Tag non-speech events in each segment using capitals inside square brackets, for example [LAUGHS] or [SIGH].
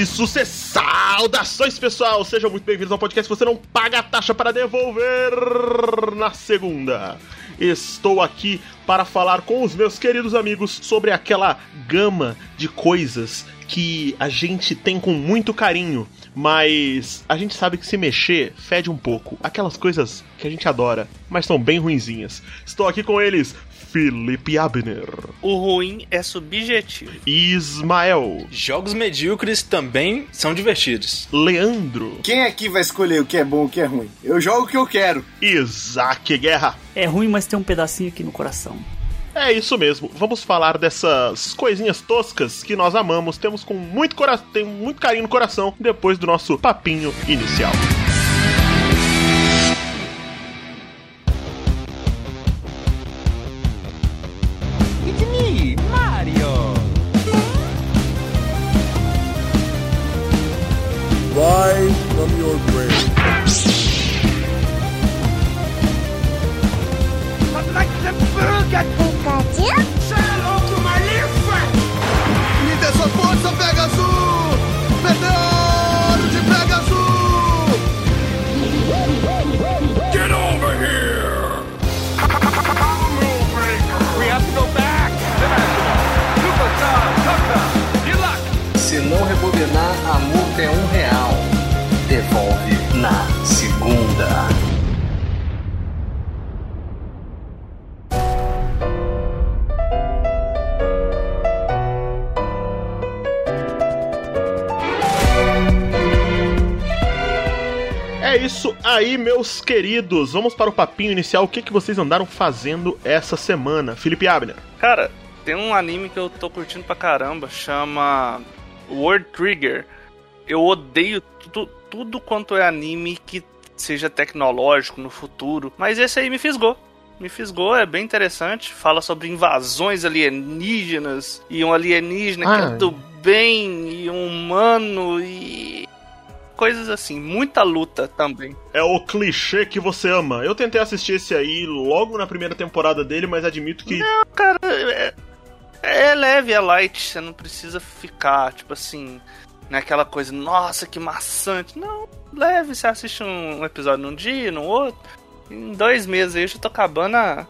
Sucesso e sucesso! Saudações, pessoal! Sejam muito bem-vindos ao podcast que você não paga a taxa para devolver na segunda. Estou aqui para falar com os meus queridos amigos sobre aquela gama de coisas que a gente tem com muito carinho, mas a gente sabe que se mexer fede um pouco. Aquelas coisas que a gente adora, mas são bem ruinzinhas. Estou aqui com eles, Felipe Abner. O ruim é subjetivo. Ismael. Jogos medíocres também são divertidos. Leandro. Quem aqui vai escolher o que é bom e o que é ruim? Eu jogo o que eu quero. Isaac Guerra. É ruim, mas tem um pedacinho aqui no coração. É isso mesmo. Vamos falar dessas coisinhas toscas que nós amamos, temos com muito coração, tem muito carinho no coração depois do nosso papinho inicial. It's É isso aí, meus queridos. Vamos para o papinho inicial. O que, que vocês andaram fazendo essa semana? Felipe Abner. Cara, tem um anime que eu tô curtindo pra caramba, chama World Trigger. Eu odeio tudo, tudo quanto é anime que seja tecnológico no futuro, mas esse aí me fisgou. Me fisgou, é bem interessante. Fala sobre invasões alienígenas e um alienígena que Ah. é do bem e um humano e coisas assim. Muita luta também. É o clichê que você ama. Eu tentei assistir esse aí logo na primeira temporada dele, mas admito que. Não, cara, é, é leve, é light. Você não precisa ficar, tipo assim, naquela coisa, nossa, que maçante. Não, leve. Você assiste um episódio num dia, no outro. Em dois meses aí eu já tô acabando a,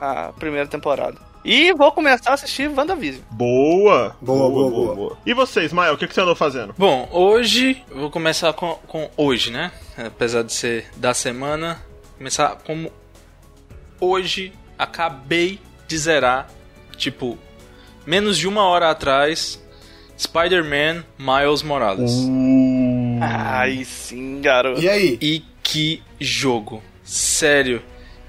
a primeira temporada. E vou começar a assistir WandaVision. Boa! Boa, boa, boa. E você, Ismael, o que, que você andou fazendo? Bom, hoje, eu vou começar com, com hoje, né? Apesar de ser da semana, começar como hoje acabei de zerar, tipo, menos de uma hora atrás, Spider-Man Miles Morales. Ai, sim, garoto. E aí? E que jogo! Sério,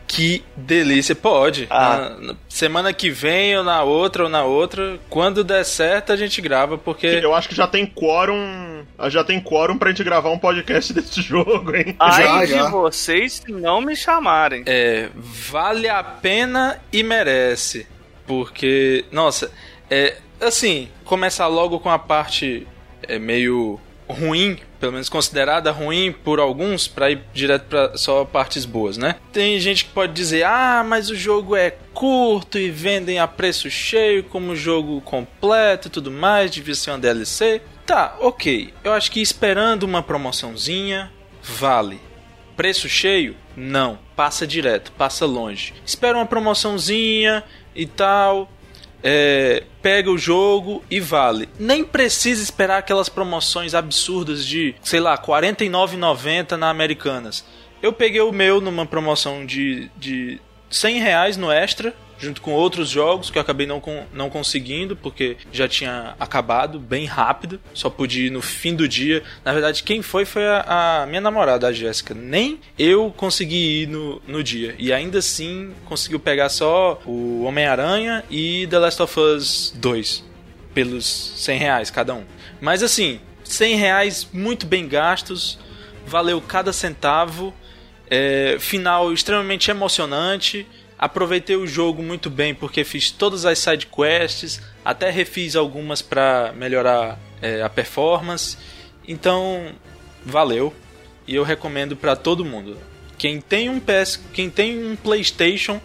que delícia! Pode. Ah. Na- na semana que vem, ou na outra, ou na outra. Quando der certo, a gente grava, porque. Eu acho que já tem quórum. Já tem quórum pra gente gravar um podcast [LAUGHS] desse jogo, hein? Ai Já, de já. vocês se não me chamarem. É, vale a pena e merece. Porque, nossa, é assim, começar logo com a parte é, meio ruim, pelo menos considerada ruim por alguns, pra ir direto pra só partes boas, né? Tem gente que pode dizer: "Ah, mas o jogo é curto e vendem a preço cheio como jogo completo e tudo mais, devia ser uma DLC". Tá, OK. Eu acho que esperando uma promoçãozinha vale. Preço cheio? Não. Passa direto, passa longe. Espera uma promoçãozinha e tal. É, pega o jogo e vale. Nem precisa esperar aquelas promoções absurdas de, sei lá, R$ 49,90 na Americanas. Eu peguei o meu numa promoção de, de 100 reais no Extra, junto com outros jogos que eu acabei não, não conseguindo, porque já tinha acabado bem rápido, só pude ir no fim do dia. Na verdade, quem foi foi a, a minha namorada, a Jéssica. Nem eu consegui ir no, no dia. E ainda assim conseguiu pegar só o Homem-Aranha e The Last of Us 2 pelos 100 reais cada um. Mas assim, 100 reais muito bem gastos, valeu cada centavo. É, final extremamente emocionante. Aproveitei o jogo muito bem porque fiz todas as side quests, até refiz algumas para melhorar é, a performance. Então, valeu e eu recomendo para todo mundo. Quem tem um PS, quem tem um PlayStation,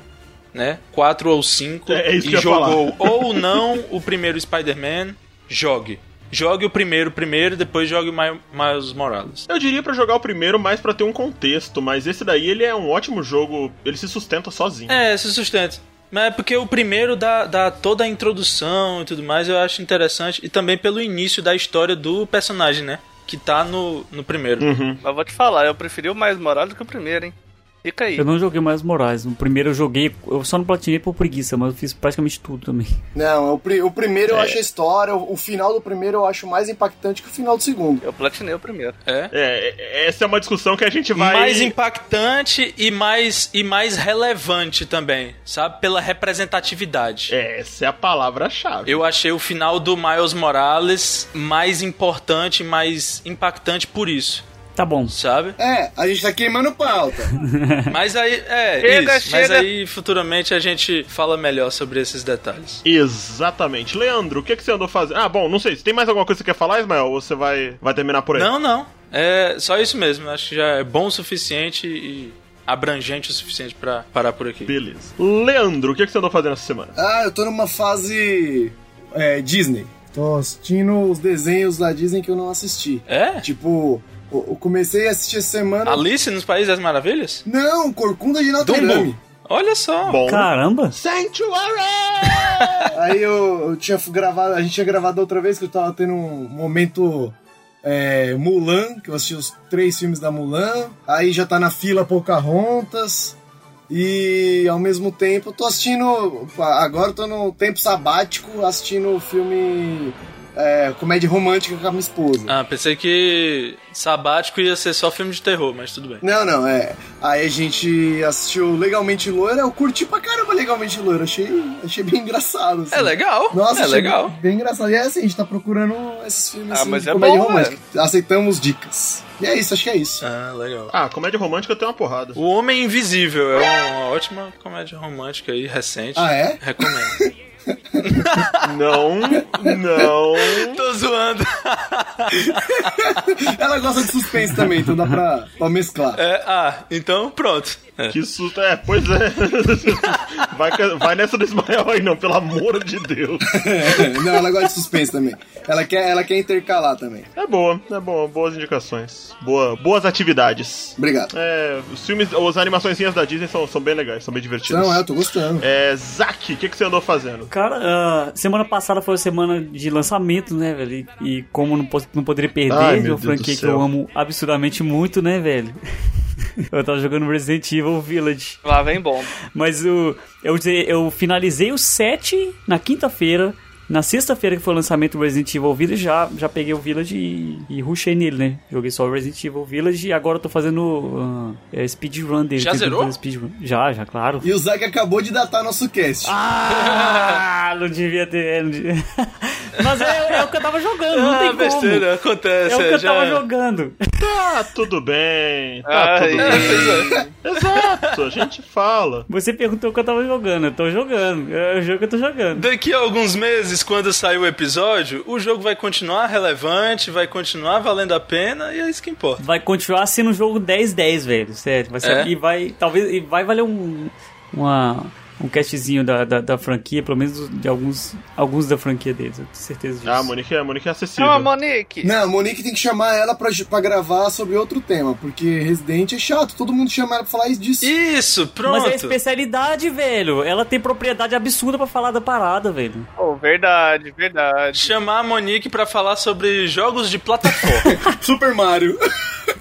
né, 4 ou 5 É que e jogou ou não o primeiro Spider-Man, jogue. Jogue o primeiro primeiro, depois jogue o Mi- Miles Morales. Eu diria pra jogar o primeiro mais pra ter um contexto, mas esse daí ele é um ótimo jogo, ele se sustenta sozinho. É, se sustenta. Mas é porque o primeiro dá, dá toda a introdução e tudo mais, eu acho interessante. E também pelo início da história do personagem, né? Que tá no, no primeiro. Uhum. Mas vou te falar, eu preferi o mais Morales do que o primeiro, hein? Fica aí. Eu não joguei mais Moraes. No primeiro eu joguei, eu só não platinei por preguiça, mas eu fiz praticamente tudo também. Não, o, pri- o primeiro eu É. acho a história, o, o final do primeiro eu acho mais impactante que o final do segundo. Eu platinei o primeiro. É. É, essa é uma discussão que a gente vai. Mais impactante e mais, e mais relevante também, sabe? Pela representatividade. Essa é a palavra-chave. Eu achei o final do Miles Morales mais importante, mais impactante por isso, Tá bom. sabe? É, a gente tá queimando pauta. [LAUGHS] Mas aí, é, Chega, isso. Mas chega. aí futuramente a gente fala melhor sobre esses detalhes. Exatamente. Leandro, o que, que você andou fazendo? Ah, bom, não sei. Se tem mais alguma coisa que você quer falar, Ismael? Ou você vai, vai terminar por aí? Não, não. É só isso mesmo. Acho que já é bom o suficiente e abrangente o suficiente pra parar por aqui. Beleza. Leandro, o que, que você andou fazendo essa semana? Ah, eu tô numa fase é, Disney. Tô assistindo os desenhos da Disney que eu não assisti. É? Tipo, eu comecei a assistir essa semana. Alice nos Países das Maravilhas? Não, Corcunda de Notre Dumbo. Dame. Olha só. Bom. Caramba! Sanctuary! [LAUGHS] Aí eu, eu tinha gravado, a gente tinha gravado outra vez que eu tava tendo um momento é, Mulan, que eu assisti os três filmes da Mulan. Aí já tá na fila Pocahontas. E ao mesmo tempo eu tô assistindo. Agora eu tô no tempo sabático assistindo o filme é, comédia romântica com a minha esposa. Ah, pensei que sabático ia ser só filme de terror, mas tudo bem. Não, não, é. Aí a gente assistiu Legalmente Loira, eu curti pra caramba Legalmente Loira, achei, achei bem engraçado. assim. É legal. Nossa, é achei legal. Bem, bem engraçado. E é assim, a gente tá procurando esses filmes Ah, assim, mas de é comédia bom, romântica. Aceitamos dicas. E é isso, acho que é isso. Ah, legal. ah, comédia romântica tem uma porrada. O Homem Invisível é uma ótima comédia romântica aí, recente. Ah, é? Recomendo. [LAUGHS] [LAUGHS] Não, não. Tô zoando. [LAUGHS] Ela gosta de suspense também, então dá pra, pra mesclar. É, ah, então pronto. É. Que susto. É, pois é. [LAUGHS] Vai, vai nessa do Ismael aí, não, pelo amor de Deus. Não, ela gosta de suspense também. Ela quer, ela quer intercalar também. É boa, é boa. Boas indicações. Boa, boas atividades. Obrigado. É, os filmes, as animaçõezinhas da Disney são, são bem legais, são bem divertidas. Não, é, eu tô gostando. É, Zack, o que, que você andou fazendo? Cara, ah, semana passada foi a semana de lançamento, né, velho? E, e como não, po- não poderia perder, Ai, meu uma franquia que eu amo absurdamente muito, né, velho? [LAUGHS] eu tava jogando Resident Evil Village. Lá vem bom. Mas o, eu, eu finalizei o 7 na quinta-feira. Na sexta-feira que foi o lançamento do Resident Evil Village, já, já peguei o Village e, e rushei nele, né? Joguei só o Resident Evil Village e agora eu tô fazendo ah, é, speedrun dele. Já zerou? speedrun. Já, já, claro. E o Zack acabou de datar nosso cast. Ah, [LAUGHS] não devia ter. Não devia... [LAUGHS] Mas é, é o que eu tava jogando, não tem ah, como. besteira, acontece. É o que eu já... tava jogando. Tá tudo bem, tá Ai, tudo É, bem. é. Exato, a gente fala. Você perguntou o que eu tava jogando. Eu tô jogando. É o jogo que eu tô jogando. Daqui a alguns meses, quando sair o episódio, o jogo vai continuar relevante, vai continuar valendo a pena e é isso que importa. Vai continuar sendo um jogo 10-10, velho. Sério. Vai ser, É? E vai. Talvez. E vai valer um. Uma. Um castzinho da, da, da franquia, pelo menos de alguns, alguns da franquia deles, eu tenho certeza disso. Ah, a Monique, a Monique é acessível. Chama a Monique. Não, a Monique tem que chamar ela pra, pra gravar sobre outro tema, porque Resident é chato, todo mundo chama ela pra falar disso. Isso, pronto. Mas é especialidade, velho. Ela tem propriedade absurda pra falar da parada, velho. Oh, verdade, verdade. Chamar a Monique pra falar sobre jogos de plataforma. [LAUGHS] Super Mario.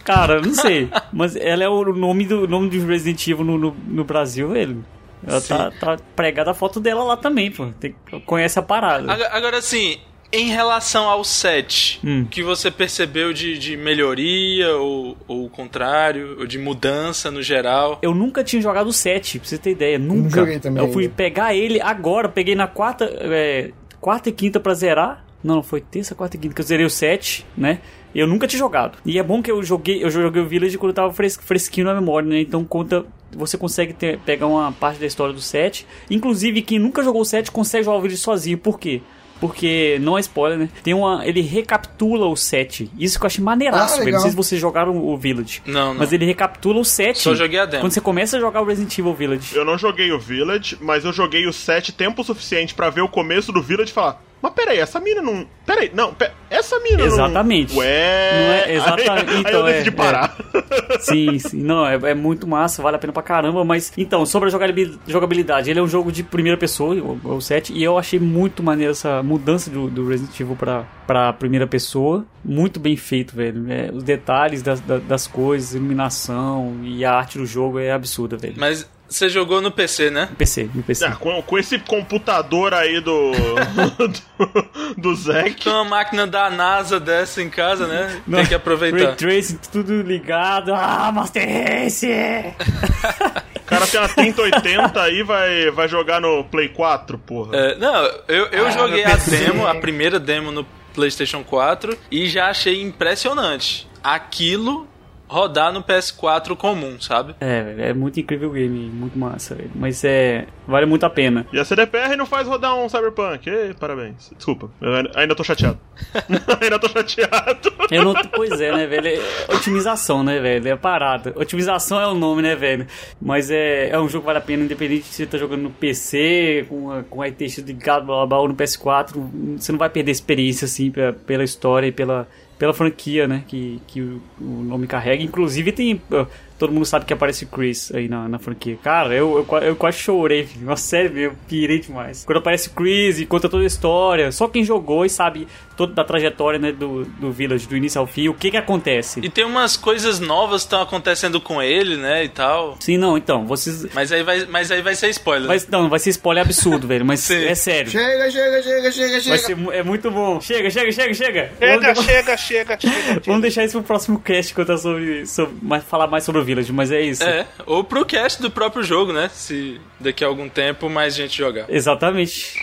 Cara, eu não sei. mas ela é o nome do nome do Resident Evil no, no, no Brasil, velho. Ela tá, tá pregada a foto dela lá também, pô. Tem, conhece a parada. agora, agora, assim, em relação ao set, Hum. o que você percebeu de, de melhoria ou, ou o contrário, ou de mudança no geral? Eu nunca tinha jogado o 7, pra você ter ideia. Nunca. joguei também Eu fui ainda. pegar ele agora, peguei na quarta, é, quarta e quinta pra zerar. Não, foi terça, quarta e quinta que eu zerei o 7, né? E eu nunca tinha jogado. E é bom que eu joguei, eu joguei o Village quando eu tava fres- fresquinho na memória, né? Então conta, você consegue ter- pegar uma parte da história do 7. Inclusive, quem nunca jogou o 7 consegue jogar o Village sozinho. Por quê? Porque, não é spoiler, né? Tem uma. Ele recapitula o 7. Isso que eu achei maneiraço, Ah. Não sei se vocês jogaram o Village. Não, não. Mas ele recapitula o 7. Só joguei a demo. Quando você começa a jogar o Resident Evil Village. Eu não joguei o Village, mas eu joguei o 7 tempo suficiente pra ver o começo do Village e falar: Mas peraí, essa mina não. Peraí, não, pe- essa mina. não- Exatamente. Ué. Não é- exatamente, Aí, aí então, eu é, parar. Sim, sim. Não, é, é muito massa, vale a pena pra caramba. Mas, então, sobre a jogabil- jogabilidade, ele é um jogo de primeira pessoa, o, o 7, e eu achei muito maneiro essa mudança do, do Resident Evil pra, pra primeira pessoa. Muito bem feito, velho. É, os detalhes das, da- das coisas, iluminação e a arte do jogo é absurda, velho. Mas você jogou no PC, né? No PC, no PC. Ah, com, com esse computador aí do. [LAUGHS] do, do Zack. Tem uma máquina da NASA dessa em casa, né? Não, Tem que Ray aproveitar. Tracing, tudo ligado. Ah, Master Race! O cara tem uma 3080 aí vai vai jogar no Play 4, porra. É, não, eu, eu Ah, joguei a demo, a primeira demo no PlayStation 4 e já achei impressionante. Aquilo rodar no PS4 comum, sabe? É, velho, é muito incrível o game, muito massa, velho. Mas é. Vale muito a pena. E a CDPR não faz rodar um Cyberpunk. Ei, parabéns. Desculpa, eu ainda- tô chateado. [LAUGHS] [LAUGHS] ainda tô chateado. Eu não. Pois é, né, velho? É otimização, né, velho? É parada. Otimização é o nome, né, velho? Mas é, é um jogo que vale a pena, independente se você tá jogando no PC, com a, com a RTX ligado, blá, blá, blá, ou no PS4. Você não vai perder experiência, assim, pela, pela história e pela, pela franquia, né? Que, que o, o nome carrega. Inclusive tem. Todo mundo sabe que aparece o Chris aí na, na franquia. Cara, eu, eu, eu quase chorei, filho. [LAUGHS] Nossa, sério, eu pirei demais. Quando aparece o Chris e conta toda a história, só quem jogou e sabe toda a trajetória né, do, do Village, do início ao fim, o que que acontece. E tem umas coisas novas que estão acontecendo com ele, né, e tal. Sim, não, então, vocês. Mas aí vai, mas aí vai ser spoiler. Mas não, vai ser spoiler absurdo, velho. Mas [LAUGHS] Sim. é sério. Chega, chega, chega, chega, Vai chega. ser, é muito bom. Chega, chega, chega, chega. Chega, Vamos- chega, chega, chega. [LAUGHS] Vamos deixar isso pro próximo cast contar sobre, sobre falar mais sobre o Village, mas é isso. É, ou pro cast do próprio jogo, né? Se daqui a algum tempo mais gente jogar. Exatamente.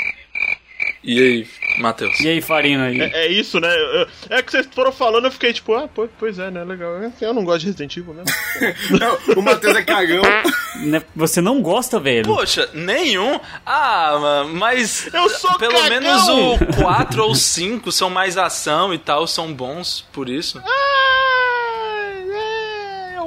E aí, Matheus? E aí, Farina aí? É, é isso, né? É que vocês foram falando, eu fiquei tipo, ah, pois, pois é, né? Legal. Eu não gosto de Resident Evil mesmo. [LAUGHS] Não, o Matheus é cagão. Né, Você não gosta, velho? Poxa, nenhum? Ah, ma- mas. Eu sou Pelo cagão! menos o 4 ou 5 são mais ação e tal, são bons por isso. Ah,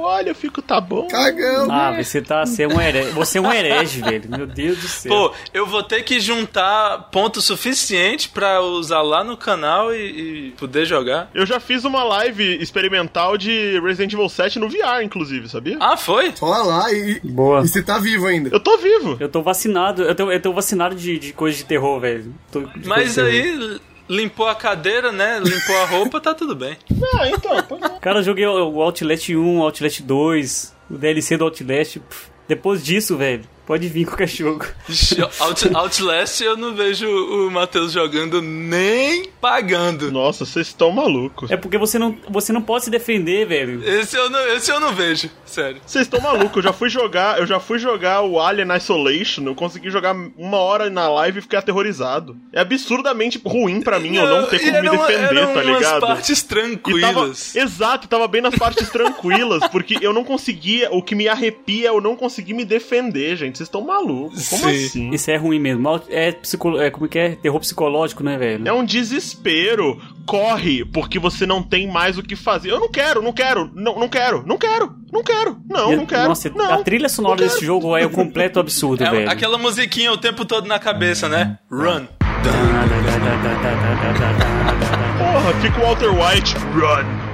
olho, eu fico, tá bom. Cagão. Ah, você tá. Você é um herege. Você é um herege, velho. Meu Deus do céu. Pô, eu vou ter que juntar ponto suficiente pra usar lá no canal e, e poder jogar. Eu já fiz uma live experimental de Resident Evil 7 no VR, inclusive, sabia? Ah, foi? Olha lá, e, Boa. e você tá vivo ainda. Eu tô vivo. Eu tô vacinado. Eu tô, eu tô vacinado de, de coisa de terror, velho. Mas de terror. Limpou a cadeira, né? Limpou a roupa, tá tudo bem. Ah, então, pois é. Cara, eu joguei o o Outlast 1, o Outlast 2, o DLC do Outlast. pff, Depois disso, velho, pode vir qualquer jogo. Out, Outlast eu não vejo o Matheus jogando nem pagando. Nossa, vocês estão malucos. É porque você não, você não pode se defender, velho. Esse eu não, esse eu não vejo, sério. Vocês estão malucos, eu já fui jogar, eu já fui jogar o Alien Isolation, eu consegui jogar uma hora na live e fiquei aterrorizado. É absurdamente ruim pra mim eu não ter como me defender, eram tá umas ligado? partes E tava, tranquilas. exato, tava bem nas partes tranquilas, porque eu não conseguia, o que me arrepia é eu não conseguir me defender, gente. Vocês estão malucos. Como Sim. assim? Isso é ruim mesmo. É, psico, é como que é? Terror psicológico, né, velho? É um desespero. Corre, porque você não tem mais o que fazer. Eu não quero, não quero, não, não quero, não quero, não quero, não, E- não quero. Nossa, não, a trilha sonora não desse quero. jogo é um completo absurdo, É velho. aquela musiquinha o tempo todo na cabeça, né? Run. Porra, fica o Walter White. Run.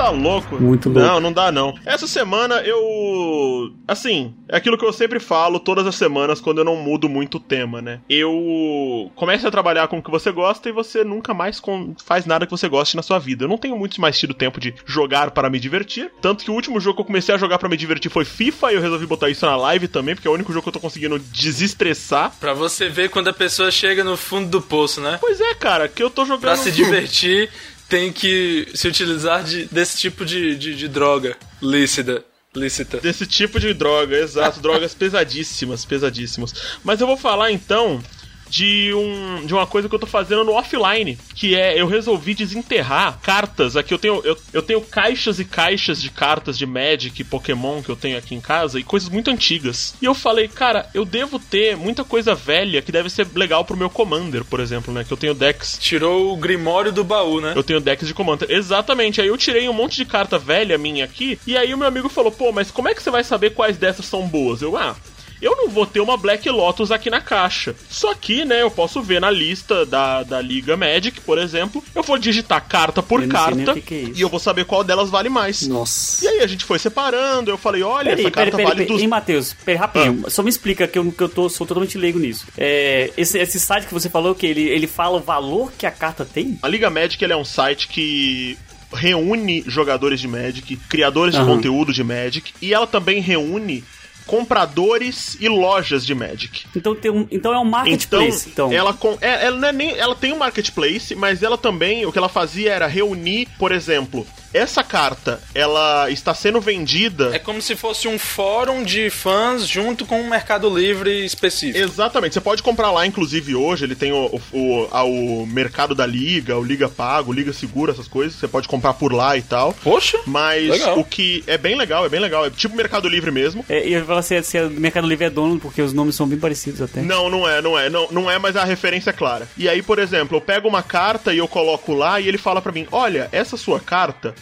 Tá louco? Muito louco. Não, não dá não. Essa semana eu. Assim, é aquilo que eu sempre falo todas as semanas quando eu não mudo muito o tema, né? Eu começo a trabalhar com o que você gosta e você nunca mais com- faz nada que você goste na sua vida. Eu não tenho muito mais tido tempo de jogar para me divertir. Tanto que o último jogo que eu comecei a jogar para me divertir foi FIFA e eu resolvi botar isso na live também, porque é o único jogo que eu tô conseguindo desestressar. Pra você ver quando a pessoa chega no fundo do poço, né? Pois é, cara, que eu tô jogando. Pra se divertir, tem que se utilizar de- desse tipo de, de, de droga lícita. Lícita. Desse tipo de droga, exato. drogas [LAUGHS] pesadíssimas, pesadíssimas. Mas eu vou falar então de, um, de uma coisa que eu tô fazendo no offline, que é eu resolvi desenterrar cartas. Aqui eu tenho, eu, eu tenho caixas e caixas de cartas de Magic e Pokémon que eu tenho aqui em casa e coisas muito antigas. E eu falei, cara, eu devo ter muita coisa velha que deve ser legal pro meu Commander, por exemplo, né? Que eu tenho decks Tirou o Grimório do baú, né? eu tenho decks de Commander. Exatamente. Aí eu tirei um monte de carta velha minha aqui. E aí o meu amigo falou: pô, mas como é que você vai saber quais dessas são boas? Eu, ah. Eu não vou ter uma Black Lotus aqui na caixa. Só que, né, eu posso ver na lista da, da Liga Magic, por exemplo, eu vou digitar carta por carta que que é e eu vou saber qual delas vale mais. Nossa. E aí a gente foi separando, eu falei, olha, Peraí, essa peraí, carta peraí, vale peraí. dos... Hein, Matheus? Peraí, rapidinho. Só me explica que eu, que eu tô, sou totalmente leigo nisso. É, esse, esse site que você falou, que ele, ele fala o valor que a carta tem? A Liga Magic ele é um site que reúne jogadores de Magic, criadores de Aham. conteúdo de Magic, e ela também reúne compradores e lojas de Magic. Então, tem um, então é um marketplace. Então, ela, com, é, ela, não é nem, ela tem um marketplace, mas ela também, o que ela fazia era reunir, por exemplo, essa carta, ela está sendo vendida. É como se fosse um fórum de fãs junto com um Mercado Livre específico. Exatamente, você pode comprar lá, inclusive hoje, ele tem o, o, o, a- o mercado da Liga, o Liga Pago, o Liga Segura, essas coisas, você pode comprar por lá e tal. Poxa! Mas Legal. o que é bem legal, é bem legal, é tipo Mercado Livre mesmo. é, eu ia falar se, se o Mercado Livre é dono, porque os nomes são bem parecidos até. Não, não é, não é, não, não é, mas a referência é clara. E aí, por exemplo, eu pego uma carta e eu coloco lá e ele fala pra mim: olha, essa sua carta,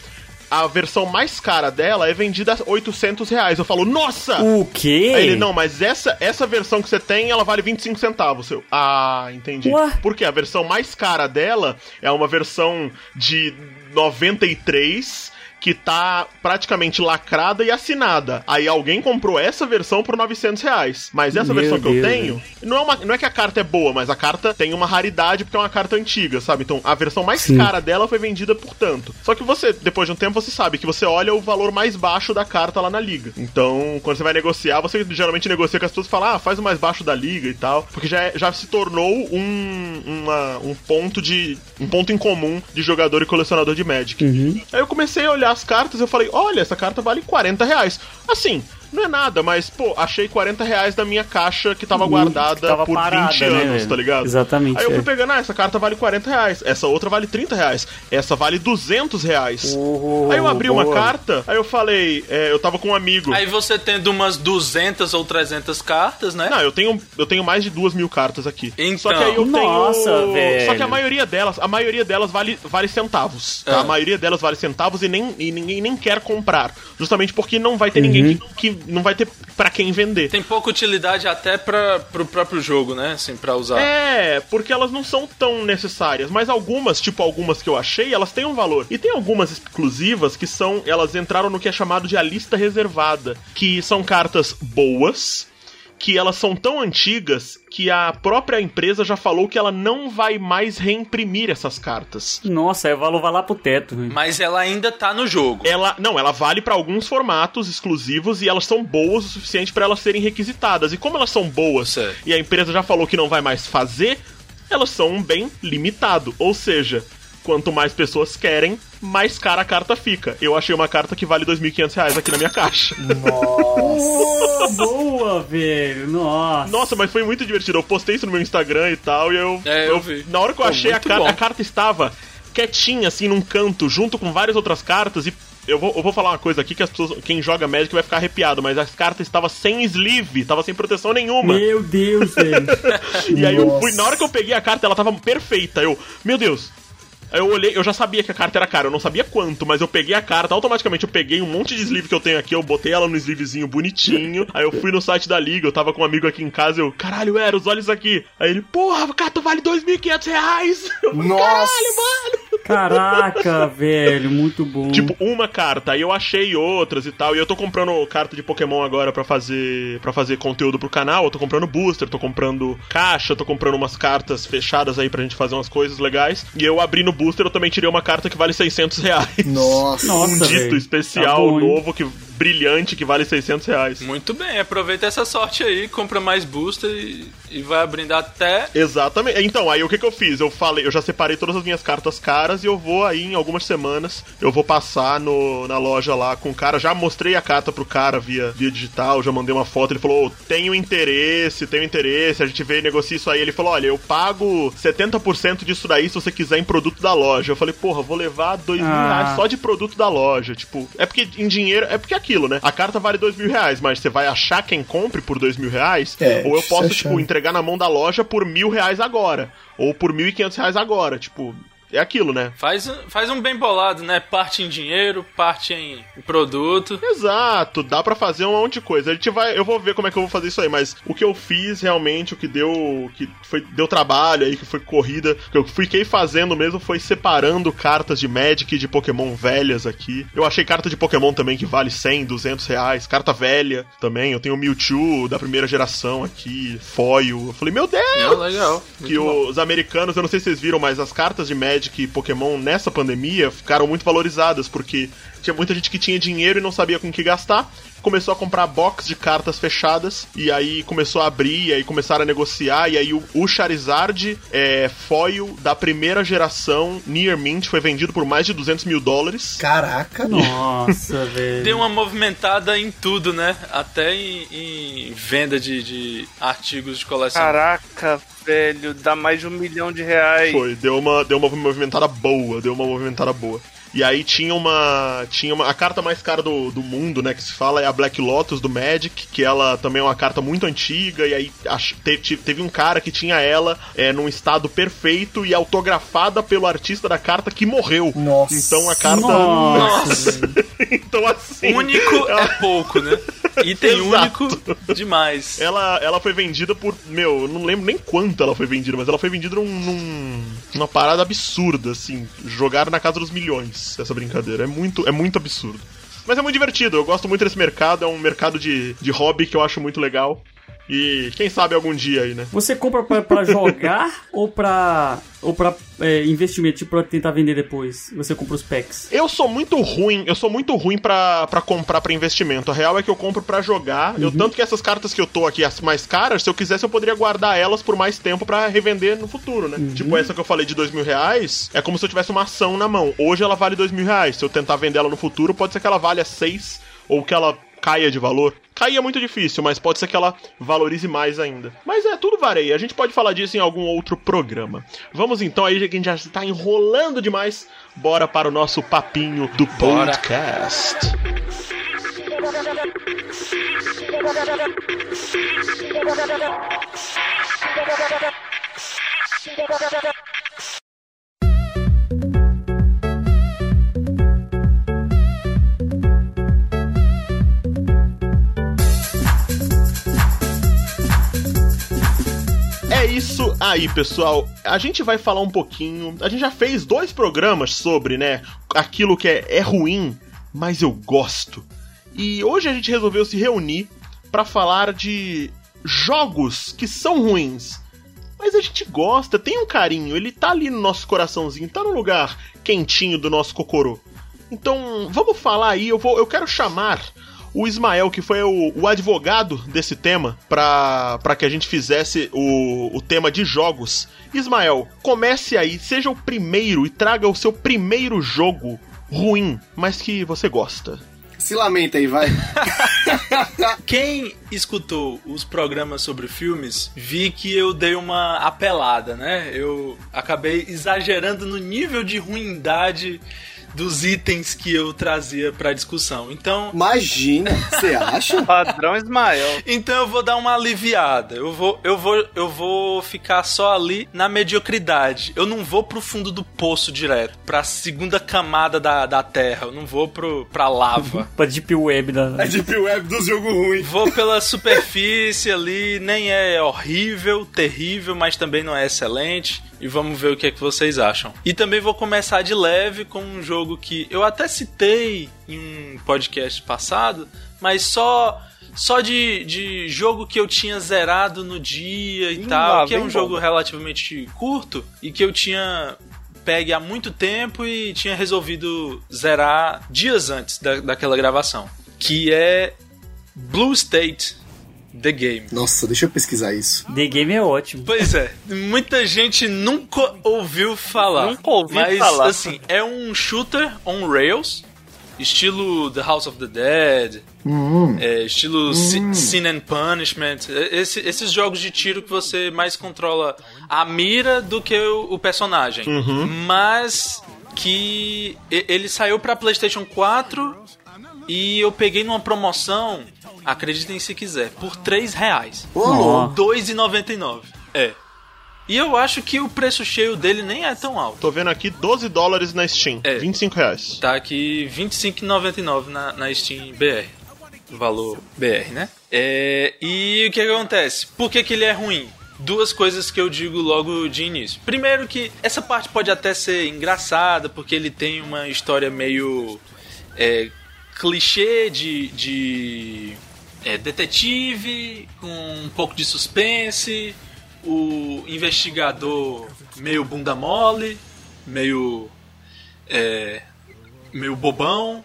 a versão mais cara dela é vendida a 800 reais. Eu falo, nossa! O quê? Aí ele, não, mas essa, essa versão que você tem, ela vale 25 centavos. Eu, ah, entendi. Ué? Porque a versão mais cara dela é uma versão de 93 que tá praticamente lacrada e assinada. Aí alguém comprou essa versão por 900 reais. Mas essa Meu versão que eu Deus, tenho, não é, uma, não é que a carta é boa, mas a carta tem uma raridade porque é uma carta antiga, sabe? Então a versão mais Sim. cara dela foi vendida por tanto. Só que você, depois de um tempo, você sabe que você olha o valor mais baixo da carta lá na liga. Então, quando você vai negociar, você geralmente negocia com as pessoas e fala, ah, faz o mais baixo da liga e tal. Porque já, é- já se tornou um, uma- um ponto de. um ponto em comum de jogador e colecionador de Magic. Aí eu comecei a olhar as cartas eu falei, olha, essa carta vale 40 reais. Assim. Não é nada, mas, pô, achei 40 reais da minha caixa que tava Hum, guardada que tava por parada, 20 né, anos, tá ligado? Exatamente, Aí eu é. fui pegando, ah, essa carta vale 40 reais, essa outra vale 30 reais, essa vale 200 reais. Oh, aí eu abri uma boa. carta, aí eu falei, é, eu tava com um amigo. Aí você tendo umas 200 ou 300 cartas, né? Não, eu tenho, eu tenho mais de duas mil cartas aqui. Então. Só que aí eu Nossa, tenho. velho. Só que a maioria delas, a maioria delas vale, vale centavos. tá? Ah. A maioria delas vale centavos e, nem, e ninguém nem quer comprar. Justamente porque não vai ter ninguém que, que. Não vai ter pra quem vender. Tem pouca utilidade até para pro próprio jogo, né? Assim, pra usar. É, porque elas não são tão necessárias, mas algumas, tipo algumas que eu achei, elas têm um valor. E tem algumas exclusivas que são, elas entraram no que é chamado de a lista reservada, que são cartas boas, que elas são tão antigas que a própria empresa já falou que ela não vai mais reimprimir essas cartas. Nossa, aí o valor vai lá pro teto. velho. Mas ela ainda tá no jogo. Ela, não, ela vale pra alguns formatos exclusivos e elas são boas o suficiente pra elas serem requisitadas. E como elas são boas Certo. e a empresa já falou que não vai mais fazer, elas são um bem limitado. Ou seja, quanto mais pessoas querem, mais cara a carta fica. Eu achei uma carta que vale 2.500 reais aqui na minha caixa. [LAUGHS] Boa, boa, velho. Nossa. Nossa, mas foi muito divertido. Eu postei isso no meu Instagram e tal, e eu. É, eu vi. Na hora que eu Pô, achei a carta, bom. a carta estava quietinha, assim, num canto, junto com várias outras cartas, e. Eu vou, eu vou falar uma coisa aqui que as pessoas, quem joga Magic vai ficar arrepiado, mas as cartas estavam sem sleeve, tava sem proteção nenhuma. Meu Deus, velho. [LAUGHS] E aí eu fui, na hora que eu peguei a carta, ela tava perfeita. Eu, meu Deus. Aí eu olhei, eu já sabia que a carta era cara, eu não sabia quanto, mas eu peguei a carta, automaticamente eu peguei um monte de sleeve que eu tenho aqui, eu botei ela no sleevezinho bonitinho. aí eu fui no site da liga, eu tava com um amigo aqui em casa, eu, caralho, era, olha isso aqui. Aí ele, porra, a carta vale 2.500 reais. [LAUGHS] Eu, Nossa. Caralho, mano. Caraca, [LAUGHS] velho, muito bom. Tipo, uma carta, aí eu achei outras e tal. E eu tô comprando carta de Pokémon agora pra fazer para fazer conteúdo pro canal. Eu tô comprando booster, tô comprando caixa, tô comprando umas cartas fechadas aí pra gente fazer umas coisas legais. E eu abri no booster, eu também tirei uma carta que vale 600 reais. Nossa. Nossa, um dito velho. especial Tá novo que brilhante que vale 600 reais. Muito bem, aproveita essa sorte aí, compra mais booster e, e vai abrindo até. Exatamente. Então, aí o que que eu fiz? Eu falei, eu já separei todas as minhas cartas caras e eu vou aí em algumas semanas, eu vou passar no, na loja lá com o cara, já mostrei a carta pro cara via, via digital, já mandei uma foto, ele falou, "Ô, tenho interesse, tenho interesse, a gente veio e negocia isso aí. Ele falou, olha, eu pago 70% disso daí se você quiser em produto da loja. Eu falei, porra, vou levar dois mil Ah. reais só de produto da loja. Tipo, é porque em dinheiro, é porque é aquilo, né? A carta vale dois mil reais, mas você vai achar quem compre por dois mil reais, É, ou eu posso, achar. tipo, entregar na mão da loja por mil reais agora. Ou por mil e quinhentos reais agora. Tipo, é aquilo, né? Faz, faz um bem bolado, né? Parte em dinheiro, parte em produto. Exato, dá pra fazer um monte de coisa. A gente vai, eu vou ver como é que eu vou fazer isso aí, mas o que eu fiz realmente, o que deu, que foi deu trabalho aí, que foi corrida, que eu fiquei fazendo mesmo foi separando cartas de Magic e de Pokémon velhas aqui. Eu achei carta de Pokémon também que vale 100, 200 reais, carta velha também. Eu tenho o Mewtwo da primeira geração aqui, foil. Eu falei, meu Deus! Legal. que os americanos, eu não sei se vocês viram, mas as cartas de Magic e Pokémon nessa pandemia ficaram muito valorizadas, porque tinha muita gente que tinha dinheiro e não sabia com o que gastar. Começou a comprar box de cartas fechadas, e aí começou a abrir, e aí começaram a negociar, e aí o, o Charizard é, foil da primeira geração Near Mint foi vendido por mais de 200 mil dólares. Caraca. Nossa, [LAUGHS] velho. Deu uma movimentada em tudo, né? Até em, em venda de, de artigos de coleção. Caraca, velho, dá mais de um milhão de reais. Foi, deu uma, deu uma movimentada boa, deu uma movimentada boa. E aí tinha uma. Tinha uma. A carta mais cara do, do mundo, né? Que se fala é a Black Lotus do Magic, que ela também é uma carta muito antiga. E aí ach- teve, teve um cara que tinha ela é, num estado perfeito e autografada pelo artista da carta que morreu. Nossa. Então a carta. Nossa. [LAUGHS] então assim. Único ela- é pouco, né? Item [LAUGHS] único demais. Ela, ela foi vendida por. Meu, eu não lembro nem quanto ela foi vendida, mas ela foi vendida num, num- numa parada absurda, assim. Jogaram na casa dos milhões essa brincadeira. É muito, é muito absurdo. Mas é muito divertido, eu gosto muito desse mercado, é um mercado de, de hobby que eu acho muito legal. E quem sabe algum dia aí, né? Você compra pra, pra jogar [LAUGHS] ou pra, ou pra é, investimento, tipo, pra tentar vender depois? Você compra os packs. Eu sou muito ruim, eu sou muito ruim pra, pra comprar pra investimento. A real é que eu compro pra jogar. Eu tanto que essas cartas que eu tô aqui, as mais caras, se eu quisesse eu poderia guardar elas por mais tempo pra revender no futuro, né? Tipo essa que eu falei de dois mil reais, é como se eu tivesse uma ação na mão. Hoje ela vale dois mil reais. Se eu tentar vender ela no futuro, pode ser que ela valha seis ou que ela caia de valor. Cair é muito difícil, mas pode ser que ela valorize mais ainda. Mas é, tudo varia. A gente pode falar disso em algum outro programa. Vamos então aí, já que a gente já está enrolando demais, bora para o nosso papinho do Bora. podcast. [LAUGHS] É isso aí, pessoal. A gente vai falar um pouquinho. A gente já fez dois programas sobre, né? Aquilo que é, é ruim, mas eu gosto. E hoje a gente resolveu se reunir para falar de jogos que são ruins. Mas a gente gosta, tem um carinho, ele tá ali no nosso coraçãozinho, tá no lugar quentinho do nosso cocorô. Então, vamos falar aí, eu, vou, eu quero chamar o Ismael, que foi o, o advogado desse tema, pra, pra que a gente fizesse o, o tema de jogos. Ismael, comece aí, seja o primeiro e traga o seu primeiro jogo ruim, mas que você gosta. Se lamenta aí, vai. [LAUGHS] Quem escutou os programas sobre filmes, vi que eu dei uma apelada, né? Eu acabei exagerando no nível de ruindade dos itens que eu trazia pra discussão. Então, Imagina, você acha? [LAUGHS] Padrão Ismael. então eu vou dar uma aliviada. Eu vou, eu vou, eu vou ficar só ali na mediocridade. Eu não vou pro fundo do poço direto, pra segunda camada da, da terra. Eu não vou pro, pra lava. Pra Deep Web da. É Deep Web do jogo ruim. Vou pela superfície ali, nem é horrível, terrível, mas também não é excelente. E vamos ver o que é que vocês acham. E também vou começar de leve com um jogo que eu até citei em um podcast passado, mas só só de, de jogo que eu tinha zerado no dia e Ih, tal, lá que é um jogo bomba. relativamente curto e que eu tinha pegue há muito tempo e tinha resolvido zerar dias antes da, daquela gravação. Que é Blue State The Game. Nossa, deixa eu pesquisar isso. The Game é ótimo. Pois é, muita gente nunca ouviu falar. Nunca ouvi mas, falar. assim, é um shooter on rails, estilo The House of the Dead, é, estilo Sin Sin and Punishment. É, esse- esses jogos de tiro que você mais controla a mira do que o, o personagem. Mas que ele saiu pra PlayStation 4 e eu peguei numa promoção, acreditem se quiser, por 3 reais. R$ 2,99. É. E eu acho que o preço cheio dele nem é tão alto. Tô vendo aqui 12 dólares na Steam. É. 25 reais. Tá aqui R$25,99 na, na Steam BR. Valor BR, né? É, e o que, que acontece? Por que, que ele é ruim? Duas coisas que eu digo logo de início. Primeiro que essa parte pode até ser engraçada, porque ele tem uma história meio é, clichê de, de é, detetive, com um pouco de suspense, o investigador meio bunda mole, meio é, meio bobão,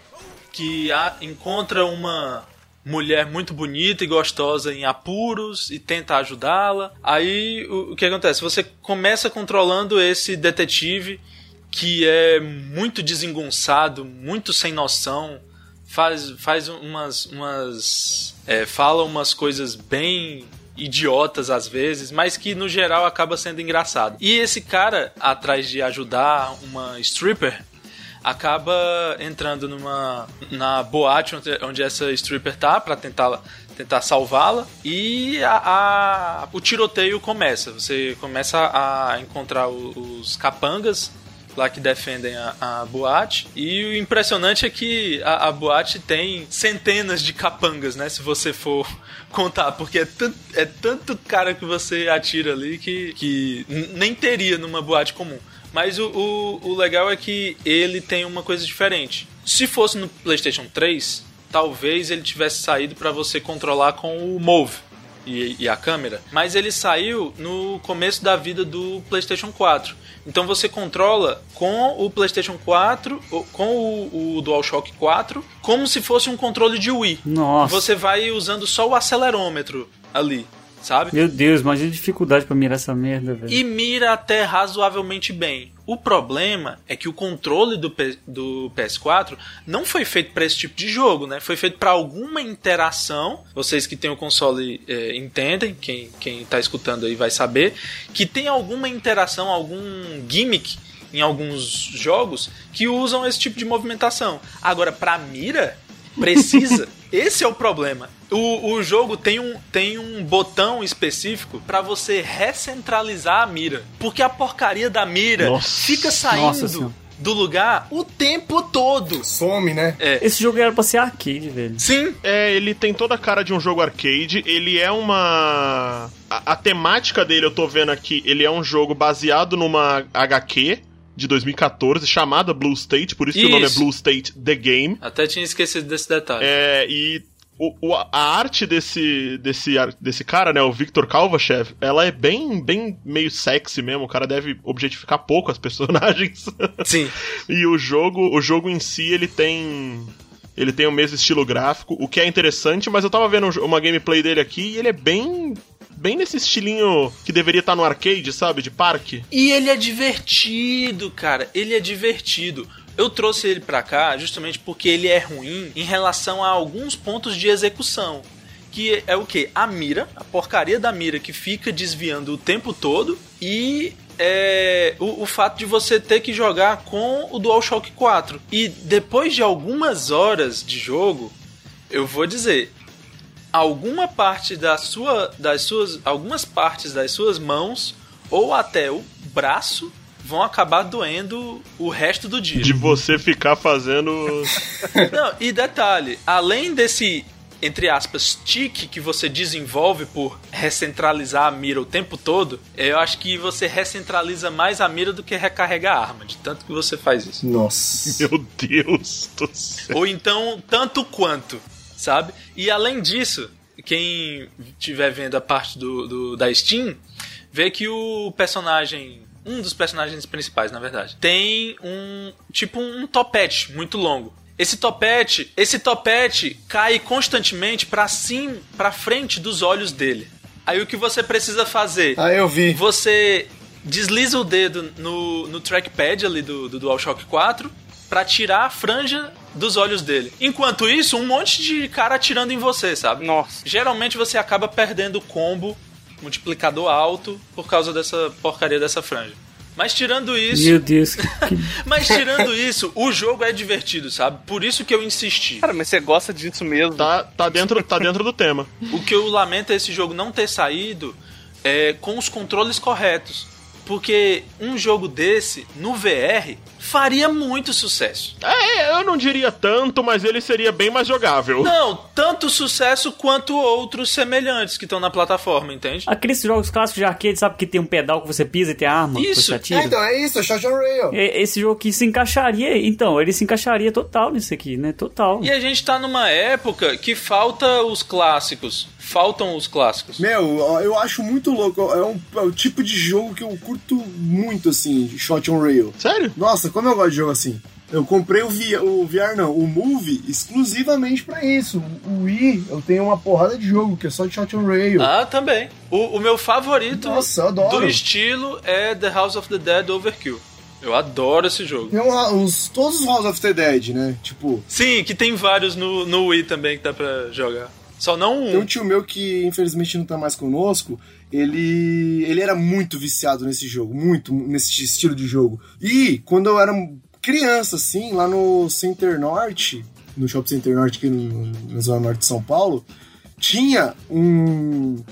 que a- encontra uma mulher muito bonita e gostosa em apuros e tenta ajudá-la. Aí o, o que acontece? Você começa controlando esse detetive que é muito desengonçado, muito sem noção, faz, faz umas. umas é, fala umas coisas bem idiotas às vezes, mas que no geral acaba sendo engraçado. E esse cara, atrás de ajudar uma stripper, acaba entrando numa na boate onde, onde essa stripper tá para tentar tentar salvá-la e a, a- o tiroteio começa. Você começa a encontrar o- os capangas lá que defendem a, a boate. E o impressionante é que a, a boate tem centenas de capangas, né? Se você for [LAUGHS] contar, porque é tanto, é tanto cara que você atira ali que, que nem teria numa boate comum. Mas o, o, o legal é que ele tem uma coisa diferente. Se fosse no PlayStation 3, talvez ele tivesse saído para você controlar com o Move e, e a câmera, mas ele saiu no começo da vida do PlayStation 4. Então você controla com o PlayStation 4, ou com o, o DualShock 4, como se fosse um controle de Wii. Nossa. Você vai usando só o acelerômetro ali, sabe? Meu Deus, imagina a dificuldade pra mirar essa merda, velho. E mira até razoavelmente bem. O problema é que o controle do, P- do PS4 não foi feito para esse tipo de jogo, né? Foi feito para alguma interação. Vocês que têm o console é, entendem, quem, quem tá escutando aí vai saber, que tem alguma interação, algum gimmick em alguns jogos que usam esse tipo de movimentação. Agora, pra mira, precisa. Esse é o problema. O, o jogo tem um, tem um botão específico pra você recentralizar a mira. Porque a porcaria da mira Nossa. fica saindo do lugar o tempo todo. Some, né? Esse jogo era pra ser arcade, velho. Sim, É, ele tem toda a cara de um jogo arcade. Ele é uma. A, a temática dele, eu tô vendo aqui, ele é um jogo baseado numa HQ de 2014 chamada Blue State, por isso, que o nome é Isso. Blue State The Game. até tinha esquecido desse detalhe. É, e o- o- a arte desse, desse, desse cara, né, o Victor Kalvachev, ela é bem, bem meio sexy mesmo. O cara deve objetificar pouco as [LAUGHS] personagens. Sim. E o jogo, o jogo em si, ele tem ele tem o mesmo estilo gráfico, o que é interessante, mas eu tava vendo um- uma gameplay dele aqui e ele é bem bem nesse estilinho que deveria estar no arcade, sabe, de parque. E ele é divertido, cara. Ele é divertido. Eu trouxe ele pra cá justamente porque ele é ruim em relação a alguns pontos de execução. Que é o que? A mira, a porcaria da mira que fica desviando o tempo todo e é, o, o fato de você ter que jogar com o DualShock 4. E depois de algumas horas de jogo, eu vou dizer, alguma parte da sua, das suas, algumas partes das suas mãos ou até o braço vão acabar doendo o resto do dia. De você ficar fazendo. [LAUGHS] Não, e detalhe, além desse entre aspas, tique que você desenvolve por recentralizar a mira o tempo todo, eu acho que você recentraliza mais a mira do que recarregar a arma, de tanto que você faz isso. Nossa. [LAUGHS] Meu Deus do céu. Ou então, tanto quanto, sabe? E além disso, quem estiver vendo a parte do, do- da Steam, vê que o personagem. Um dos personagens principais, na verdade, tem um. Tipo um topete muito longo. Esse topete, esse topete cai constantemente pra cima, pra frente dos olhos dele. Aí o que você precisa fazer? Ah, eu vi. Você desliza o dedo no, no trackpad ali do, do DualShock 4 pra tirar a franja dos olhos dele. Enquanto isso, um monte de cara atirando em você, sabe? Nossa. Geralmente você acaba perdendo o combo multiplicador alto por causa dessa porcaria dessa franja. Mas tirando isso, Meu Deus, que, [LAUGHS] mas tirando [LAUGHS] isso, o jogo é divertido, sabe? Por isso que eu insisti. Cara, mas você gosta disso mesmo. Tá, tá, dentro, tá dentro do tema. O que eu lamento é esse jogo não ter saído é, com os controles corretos. porque um jogo desse, no VR, faria muito sucesso. É, eu não diria tanto, mas ele seria bem mais jogável. Não, tanto sucesso quanto outros semelhantes que estão na plataforma, entende? Aqueles jogos clássicos de arcade, sabe que tem um pedal que você pisa e tem arma que Isso. você atira? É, então, é isso, é Shot on Rail. É, Esse jogo aqui se encaixaria, então, ele se encaixaria total nisso aqui, né? Total. E a gente tá numa época que falta os clássicos. Faltam os clássicos. Meu, eu acho muito louco. É, um, é o tipo de jogo que eu curto muito, assim, Shot on Rail. Sério? Nossa, como eu gosto de jogo assim. Eu comprei o VR, o VR não, o Move exclusivamente pra isso. O Wii, eu tenho uma porrada de jogo que é só de Shot on Rail. Ah, também. O, o meu favorito Nossa, do estilo é The House of the Dead Overkill. Eu adoro esse jogo. Tem um- os, todos os House of the Dead, né? Tipo, Sim, que tem vários no, no Wii também que dá pra jogar. Só não tem um um. tio meu que infelizmente não tá mais conosco. Ele, ele era muito viciado nesse jogo, muito nesse estilo de jogo. E quando eu era criança, assim, lá no Center Norte, no Shopping Center Norte aqui no, na Zona Norte de São Paulo, tinha um.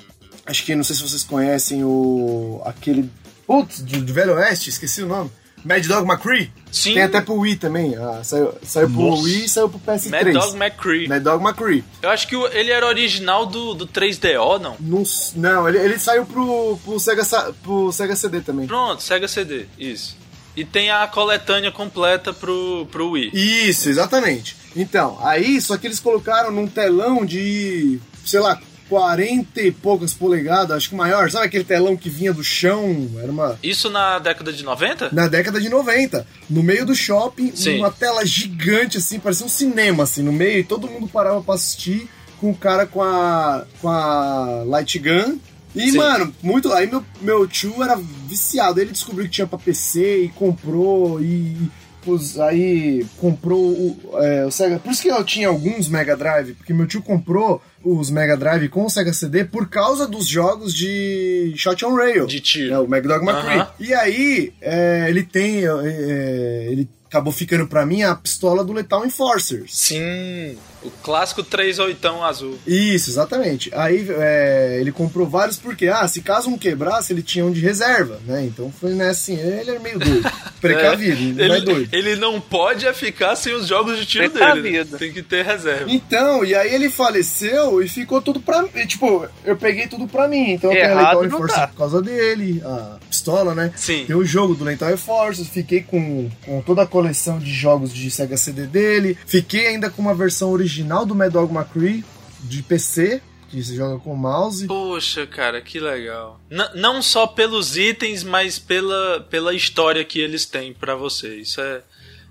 Acho que não sei se vocês conhecem o. aquele. Putz, de, de Velho Oeste, esqueci o nome. Mad Dog McCree. Sim. Tem até pro Wii também. Ah, saiu, saiu pro Nossa. Wii e saiu pro PS3. Mad Dog McCree. Mad Dog McCree. Eu acho que ele era original do, do 3DO, não? Não, não ele, ele saiu pro, pro, Sega, pro Sega CD também. Pronto, Sega CD, isso. E tem a coletânea completa pro, pro Wii. Isso, exatamente. Então, aí, só que eles colocaram num telão de, sei lá, 40 e poucas polegadas, acho que maior. Sabe aquele telão que vinha do chão? Era uma. Isso na década de 90? Na década de 90, no meio do shopping, Sim. uma tela gigante, assim, parecia um cinema, assim, no meio, e todo mundo parava pra assistir com o cara com a, com a light gun. E, Sim. mano, muito. Aí meu, meu tio era viciado, ele descobriu que tinha pra PC e comprou, e. pus- aí comprou o, é, o Sega. Por isso que eu tinha alguns Mega Drive, porque meu tio comprou os Mega Drive com o Sega CD por causa dos jogos de Shot on Rail. De tiro. É, o McDog McCree. Aham. E aí, é, ele tem. é, ele acabou ficando pra mim a pistola do Lethal Enforcers. Sim, o clássico 38 azul. Isso, exatamente. Aí é, ele comprou vários porque, ah, se caso um quebrasse, ele tinha um de reserva, né? Então foi nessa assim, ele era meio doido. [LAUGHS] Precavido, É, não é ele, doido. ele não pode é ficar sem os jogos de tiro Precavido. dele. né? Tem que ter reserva. Então, e aí ele faleceu e ficou tudo pra mim. Tipo, eu peguei tudo pra mim. Então eu tenho a Lethal não Enforcer tá. por causa dele, a pistola, né? Sim. Tem o jogo do Lethal Enforcer, fiquei com, com toda a coleção de jogos de Sega CD dele. Fiquei ainda com uma versão original do Mad Dog McCree de PC, que se joga com mouse. Poxa, cara, que legal. N- não só pelos itens, mas pela, pela história que eles têm pra você. Isso é,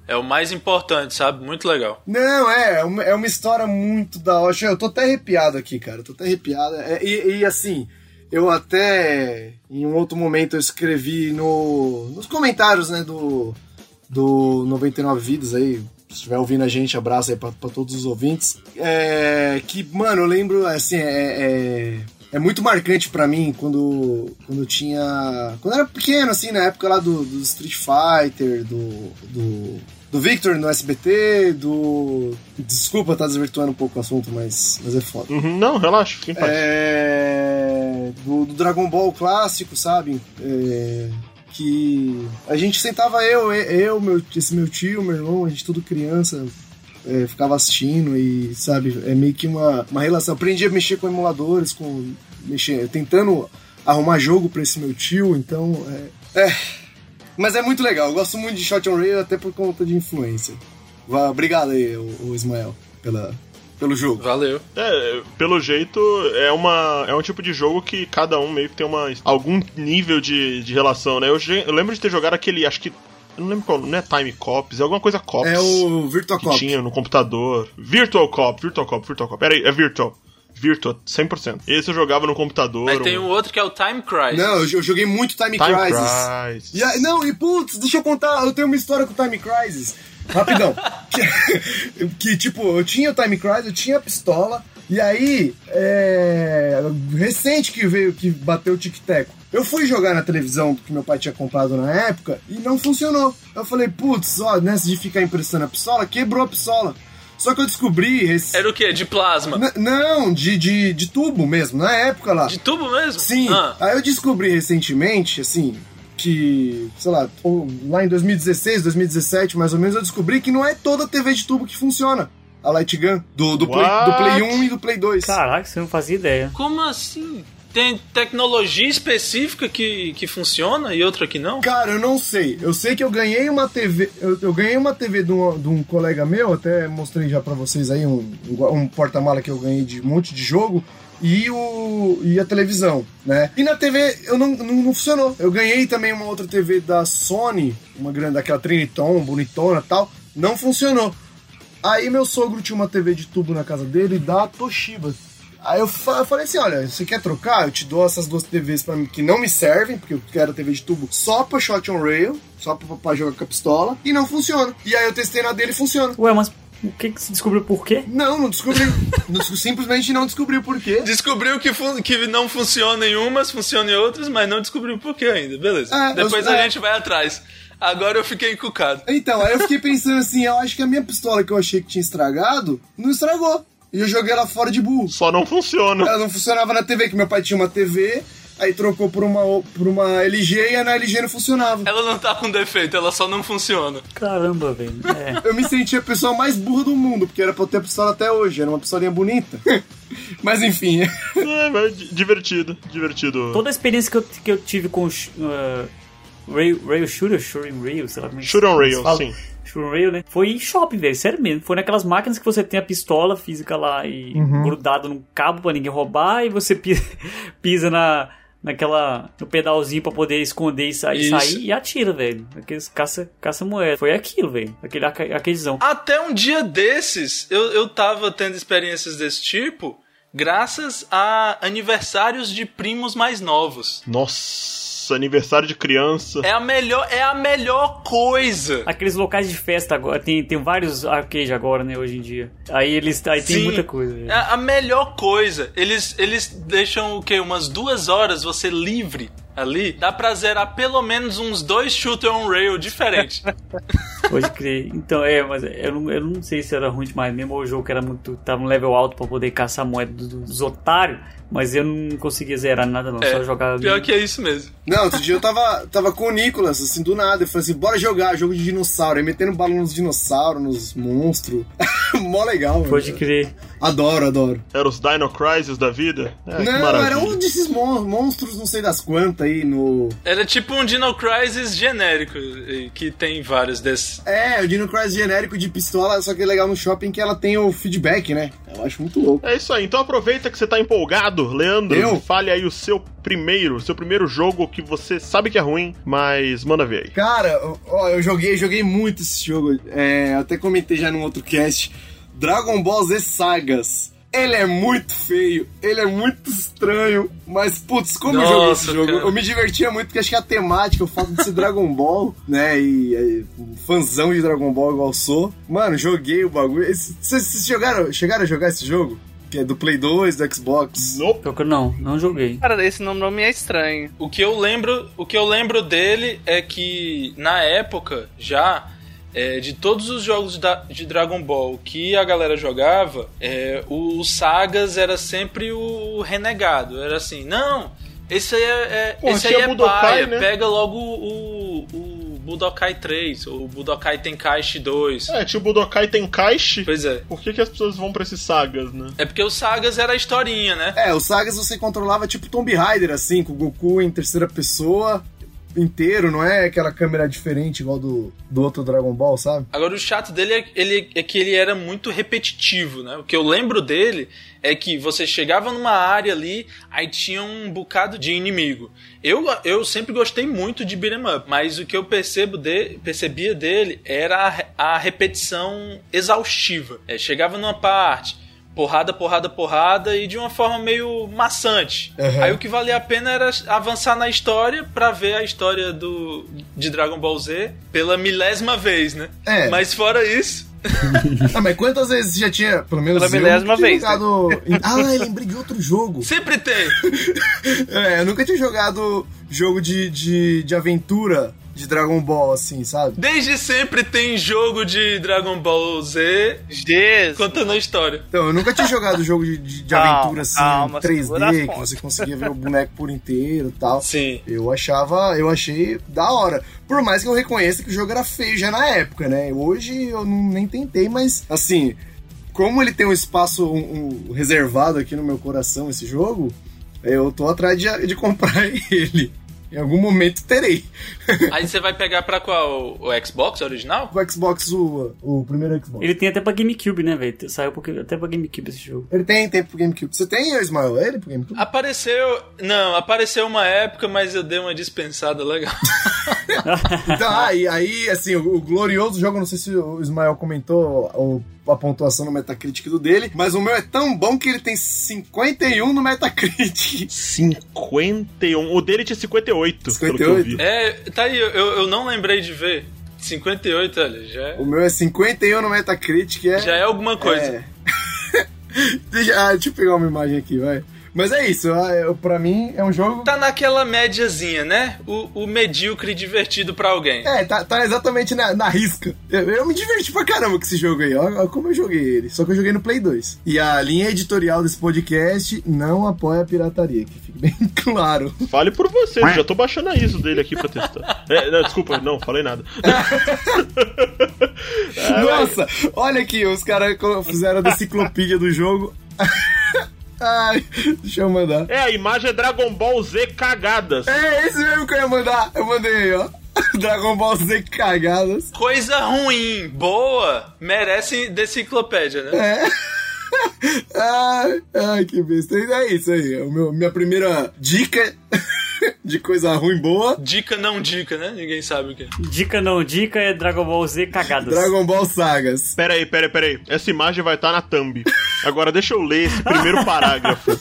é o mais importante, sabe? Muito legal. Não, é, é uma, é uma história muito da hora. Eu tô até arrepiado aqui, cara. Eu tô até arrepiado. É, e, e, assim, eu até em um outro momento eu escrevi no, nos comentários, né, do, do 99 Vidas aí. Se estiver ouvindo a gente, abraço aí pra, pra todos os ouvintes. É, que, mano, eu lembro, assim, é, é, é muito marcante pra mim quando, quando tinha. Quando eu era pequeno, assim, na época lá do, do Street Fighter, do, do, do Victor no SBT, do. Desculpa estar desvirtuando um pouco o assunto, mas, mas é foda. Uhum, não, relaxa, fica em paz. É, do, do Dragon Ball clássico, sabe? É, que a gente sentava eu, eu, meu, esse meu tio, meu irmão, a gente tudo criança, é, ficava assistindo e, sabe, é meio que uma, uma relação. Aprendi a mexer com emuladores, com mexer, tentando arrumar jogo pra esse meu tio, então é, é. Mas é muito legal, eu gosto muito de Shot on Rail até por conta de influência. Obrigado aí, o, o Ismael, pela, pelo jogo. Valeu. É, pelo jeito, é, uma, é um tipo de jogo que cada um meio que tem uma, algum nível de, de relação, né? Eu, eu lembro de ter jogado aquele, acho que. Eu não lembro qual, não é Time Cops, é alguma coisa Cops. É o Virtua que Cop. tinha no computador. Virtual Cop, Virtual Cop, Virtual Cop. Pera aí, é Virtual. Virtual, 100%. Esse eu jogava no computador. Mas tem um um outro que é o Time Crisis. Não, eu eu joguei muito Time, Time Crisis. Crisis. E aí- não, e putz, deixa eu contar, eu tenho uma história com o Time Crisis. Rapidão. que, que, tipo, eu tinha o Time Crisis, eu tinha a pistola, e aí, é, recente que veio, que bateu o tic-teco. Eu fui jogar na televisão que meu pai tinha comprado na época e não funcionou. Eu falei, putz, ó, nessa de ficar emprestando a pistola, quebrou a pistola. Só que eu descobri. rec- Era o quê? De plasma? N- não, de, de, de tubo mesmo, na época lá. De tubo mesmo? Sim. Ah, Aí eu descobri recentemente, assim, que, sei lá, ou lá em 2016, 2017, mais ou menos, eu descobri que não é toda TV de tubo que funciona. A Light Gun, do, do, Play, do Play 1 e do Play 2. Caraca, você não fazia ideia. Como assim? Tem tecnologia específica que, que funciona e outra que não? Cara, eu não sei. Eu sei que eu ganhei uma TV. Eu, eu ganhei uma TV de um, de um colega meu, até mostrei já pra vocês aí um, um porta-mala que eu ganhei de um monte de jogo. E, o, e a televisão, né? E na TV eu não, não, não funcionou. Eu ganhei também uma outra TV da Sony, uma grande, daquela Triniton, bonitona tal. Não funcionou. Aí meu sogro tinha uma TV de tubo na casa dele da Toshiba. Aí eu, fa- eu falei assim: olha, você quer trocar? Eu te dou essas duas TVs pra mim que não me servem, porque eu quero TV de tubo só pra shot on rail, só pra, pra jogar com a pistola, e não funciona. E aí eu testei na dele e funciona. Ué, mas o que, que você descobriu por quê? Não, não descobri. [LAUGHS] Não desco- simplesmente não descobri o porquê. Descobriu que, fun- que não funciona em umas, funciona em outras, mas não descobriu por que ainda. Beleza. É, Depois eu- a é. gente vai atrás. Agora eu fiquei encucado. Então, aí eu fiquei pensando assim: eu acho que a minha pistola que eu achei que tinha estragado, não estragou. E eu joguei ela fora de burro. Só não funciona. Ela não funcionava na TV, que meu pai tinha uma TV, aí trocou por uma, por uma LG e a na LG não funcionava. Ela não tá com defeito, ela só não funciona. Caramba, velho. É. [LAUGHS] Eu me senti a pessoa mais burra do mundo, porque era pra eu ter a pistola até hoje, era uma pistolinha bonita. [LAUGHS] Mas enfim, É, mas di- divertido, divertido. Toda a experiência que eu, que eu tive com uh, Rail, Rail Shooter, Shooting Rail, sei lá como é que on rail, fala. sim. Shooting Rail, né? Foi em shopping, velho, sério mesmo. Foi naquelas máquinas que você tem a pistola física lá e grudado num cabo pra ninguém roubar e você pisa, [LAUGHS] pisa na, naquela, no pedalzinho pra poder esconder e sair, Isso. sair e atira, velho. Aqueles caça, caça moeda. Foi aquilo, velho. Aquele aquelezão. Até um dia desses, eu, eu tava tendo experiências desse tipo, graças a aniversários de primos mais novos. Nossa, aniversário de criança. É a melhor, é a melhor coisa. Aqueles locais de festa agora, tem, tem vários arcade agora, né, hoje em dia. Aí eles, aí tem Sim. muita coisa. velho. É a melhor coisa. Eles, eles deixam o quê? Umas duas horas você livre ali. Dá pra zerar pelo menos uns dois shooter on rail diferentes. [LAUGHS] Pode crer. Então, é, mas eu não, eu não sei se era ruim demais mesmo ou o jogo que era muito. tava no level alto pra poder caçar moeda dos, dos otários, mas eu não conseguia zerar nada, não. só jogava. Pior que é isso mesmo. Não, outro dia eu tava, tava com o Nicolas, assim, do nada. Eu falei assim, bora jogar jogo de dinossauro. Aí metendo bala nos dinossauros, nos monstros. [LAUGHS] Mó legal, mano. Pode crer. Adoro, adoro. Era os Dino Crisis da vida? É, não, era um desses mon- monstros, não sei das quantas aí no. Era tipo um Dino Crisis genérico, que tem vários desses. É, o Dino Crisis genérico de pistola, só que é legal no shopping que ela tem o feedback, né? Eu acho muito louco. É isso aí, então aproveita que você tá empolgado, Leandro. Eu? Fale aí o seu primeiro, o seu primeiro jogo que você sabe que é ruim, mas manda ver aí. Cara, ó, eu joguei, joguei muito esse jogo. É, até comentei já num outro cast. Dragon Ball Z Sagas. Ele é muito feio, ele é muito estranho, mas putz, como eu joguei esse Nossa, jogo? cara. Eu me divertia muito, porque acho que a temática, o fato de ser Dragon Ball, [LAUGHS] né? E, e um fãzão de Dragon Ball igual sou. Mano, joguei o bagulho. Vocês jogaram, chegaram a jogar esse jogo? Que é do Play 2, do Xbox. Nope. Pior que eu não, não joguei. Cara, esse nome nome é estranho. O que eu lembro, o que eu lembro dele é que na época já é, de todos os jogos da- de Dragon Ball que a galera jogava, é, o, o Sagas era sempre o renegado. Era assim, não, esse aí é, é- Pô, esse aí é Budokai, paia, né? pega logo o, o Budokai 3 ou o Budokai Tenkaichi 2. É, tinha o Budokai Tenkaichi. Pois é. Por que, que as pessoas vão pra esses sagas, né? É porque o Sagas era a historinha, né? É, o Sagas você controlava tipo Tomb Raider, assim, com o Goku em terceira pessoa inteiro, não é aquela câmera diferente igual do, do outro Dragon Ball, sabe? Agora, o chato dele é, ele, é que ele era muito repetitivo, né? O que eu lembro dele é que você chegava numa área ali, aí tinha um bocado de inimigo. Eu, eu sempre gostei muito de beat'em up, mas o que eu percebo de, percebia dele era a, a repetição exaustiva. É, chegava numa parte, porrada, porrada, porrada, e de uma forma meio maçante. Uhum. Aí o que valia a pena era avançar na história pra ver a história do, de Dragon Ball Z pela milésima vez, né? É. Mas fora isso, [LAUGHS] Ah, mas quantas vezes já tinha, pelo menos Pela milésima vez, né? jogado... Ah, eu lembrei de outro jogo. sempre tem. [LAUGHS] É, eu nunca tinha jogado jogo de, de, de aventura de Dragon Ball, assim, sabe? Desde sempre tem jogo de Dragon Ball Z Jesus. contando a história. Então, eu nunca tinha jogado jogo de, de, de aventura assim, calma, 3D, segura as que você conseguia ver o boneco por inteiro e tal. Sim. Eu achava, eu achei da hora. Por mais que eu reconheça que o jogo era feio já na época, né? Hoje eu não, nem tentei, mas assim, como ele tem um espaço um- um reservado aqui no meu coração, esse jogo, eu tô atrás de, de comprar [LAUGHS] ele. Em algum momento terei. [LAUGHS] Aí você vai pegar pra qual? O Xbox original? O Xbox, o, o primeiro Xbox. Ele tem até pra GameCube, né, velho? Saiu porque- até pra GameCube esse jogo. Ele tem tempo pro GameCube. Você tem, Ismael? Ele pro GameCube? Apareceu. Não, apareceu uma época, mas eu dei uma dispensada legal. [LAUGHS] Então, aí, aí, assim, o, o glorioso jogo, não sei se o Ismael comentou o- a pontuação no Metacritic do dele, mas o meu é tão bom que ele tem 51 no Metacritic. 51. O dele tinha 58, pelo que eu 58? vi. É, tá aí, eu, eu não lembrei de ver. 58, olha, já, é- O meu é 51 no Metacritic, é... já é alguma coisa. É. [LAUGHS] deixa, ah, deixa eu pegar uma imagem aqui, vai. Mas é isso, eu- pra mim é um jogo... Tá naquela médiazinha, né? O, o medíocre divertido pra alguém. É, tá, tá exatamente na, na risca. Eu, eu me diverti pra caramba com esse jogo aí. Olha como eu joguei ele. Só que eu joguei no Play 2. E a linha editorial desse podcast não apoia a pirataria, que fique bem [LAUGHS] claro. Fale por você, já tô baixando a ISO dele aqui pra testar. É, não, desculpa, não, falei nada. [LAUGHS] Nossa, olha aqui, os caras fizeram a enciclopédia do jogo. [LAUGHS] Ai, deixa eu mandar. É, a imagem é Dragon Ball Z cagadas. É esse mesmo que eu ia mandar. Eu mandei aí, ó. [LAUGHS] Dragon Ball Z cagadas. Coisa ruim, boa, merece deciclopédia, né? É. [LAUGHS] Ai, ai, que besta. É isso aí. É o meu, minha primeira dica [LAUGHS] [LAUGHS] de coisa ruim boa. Dica não dica, né? Ninguém sabe o que. é. Dica não dica é Dragon Ball Z cagadas. Dragon Ball Sagas. Pera aí, pera aí, pera aí. Essa imagem vai estar na thumb. Agora deixa eu ler esse primeiro [LAUGHS] parágrafo.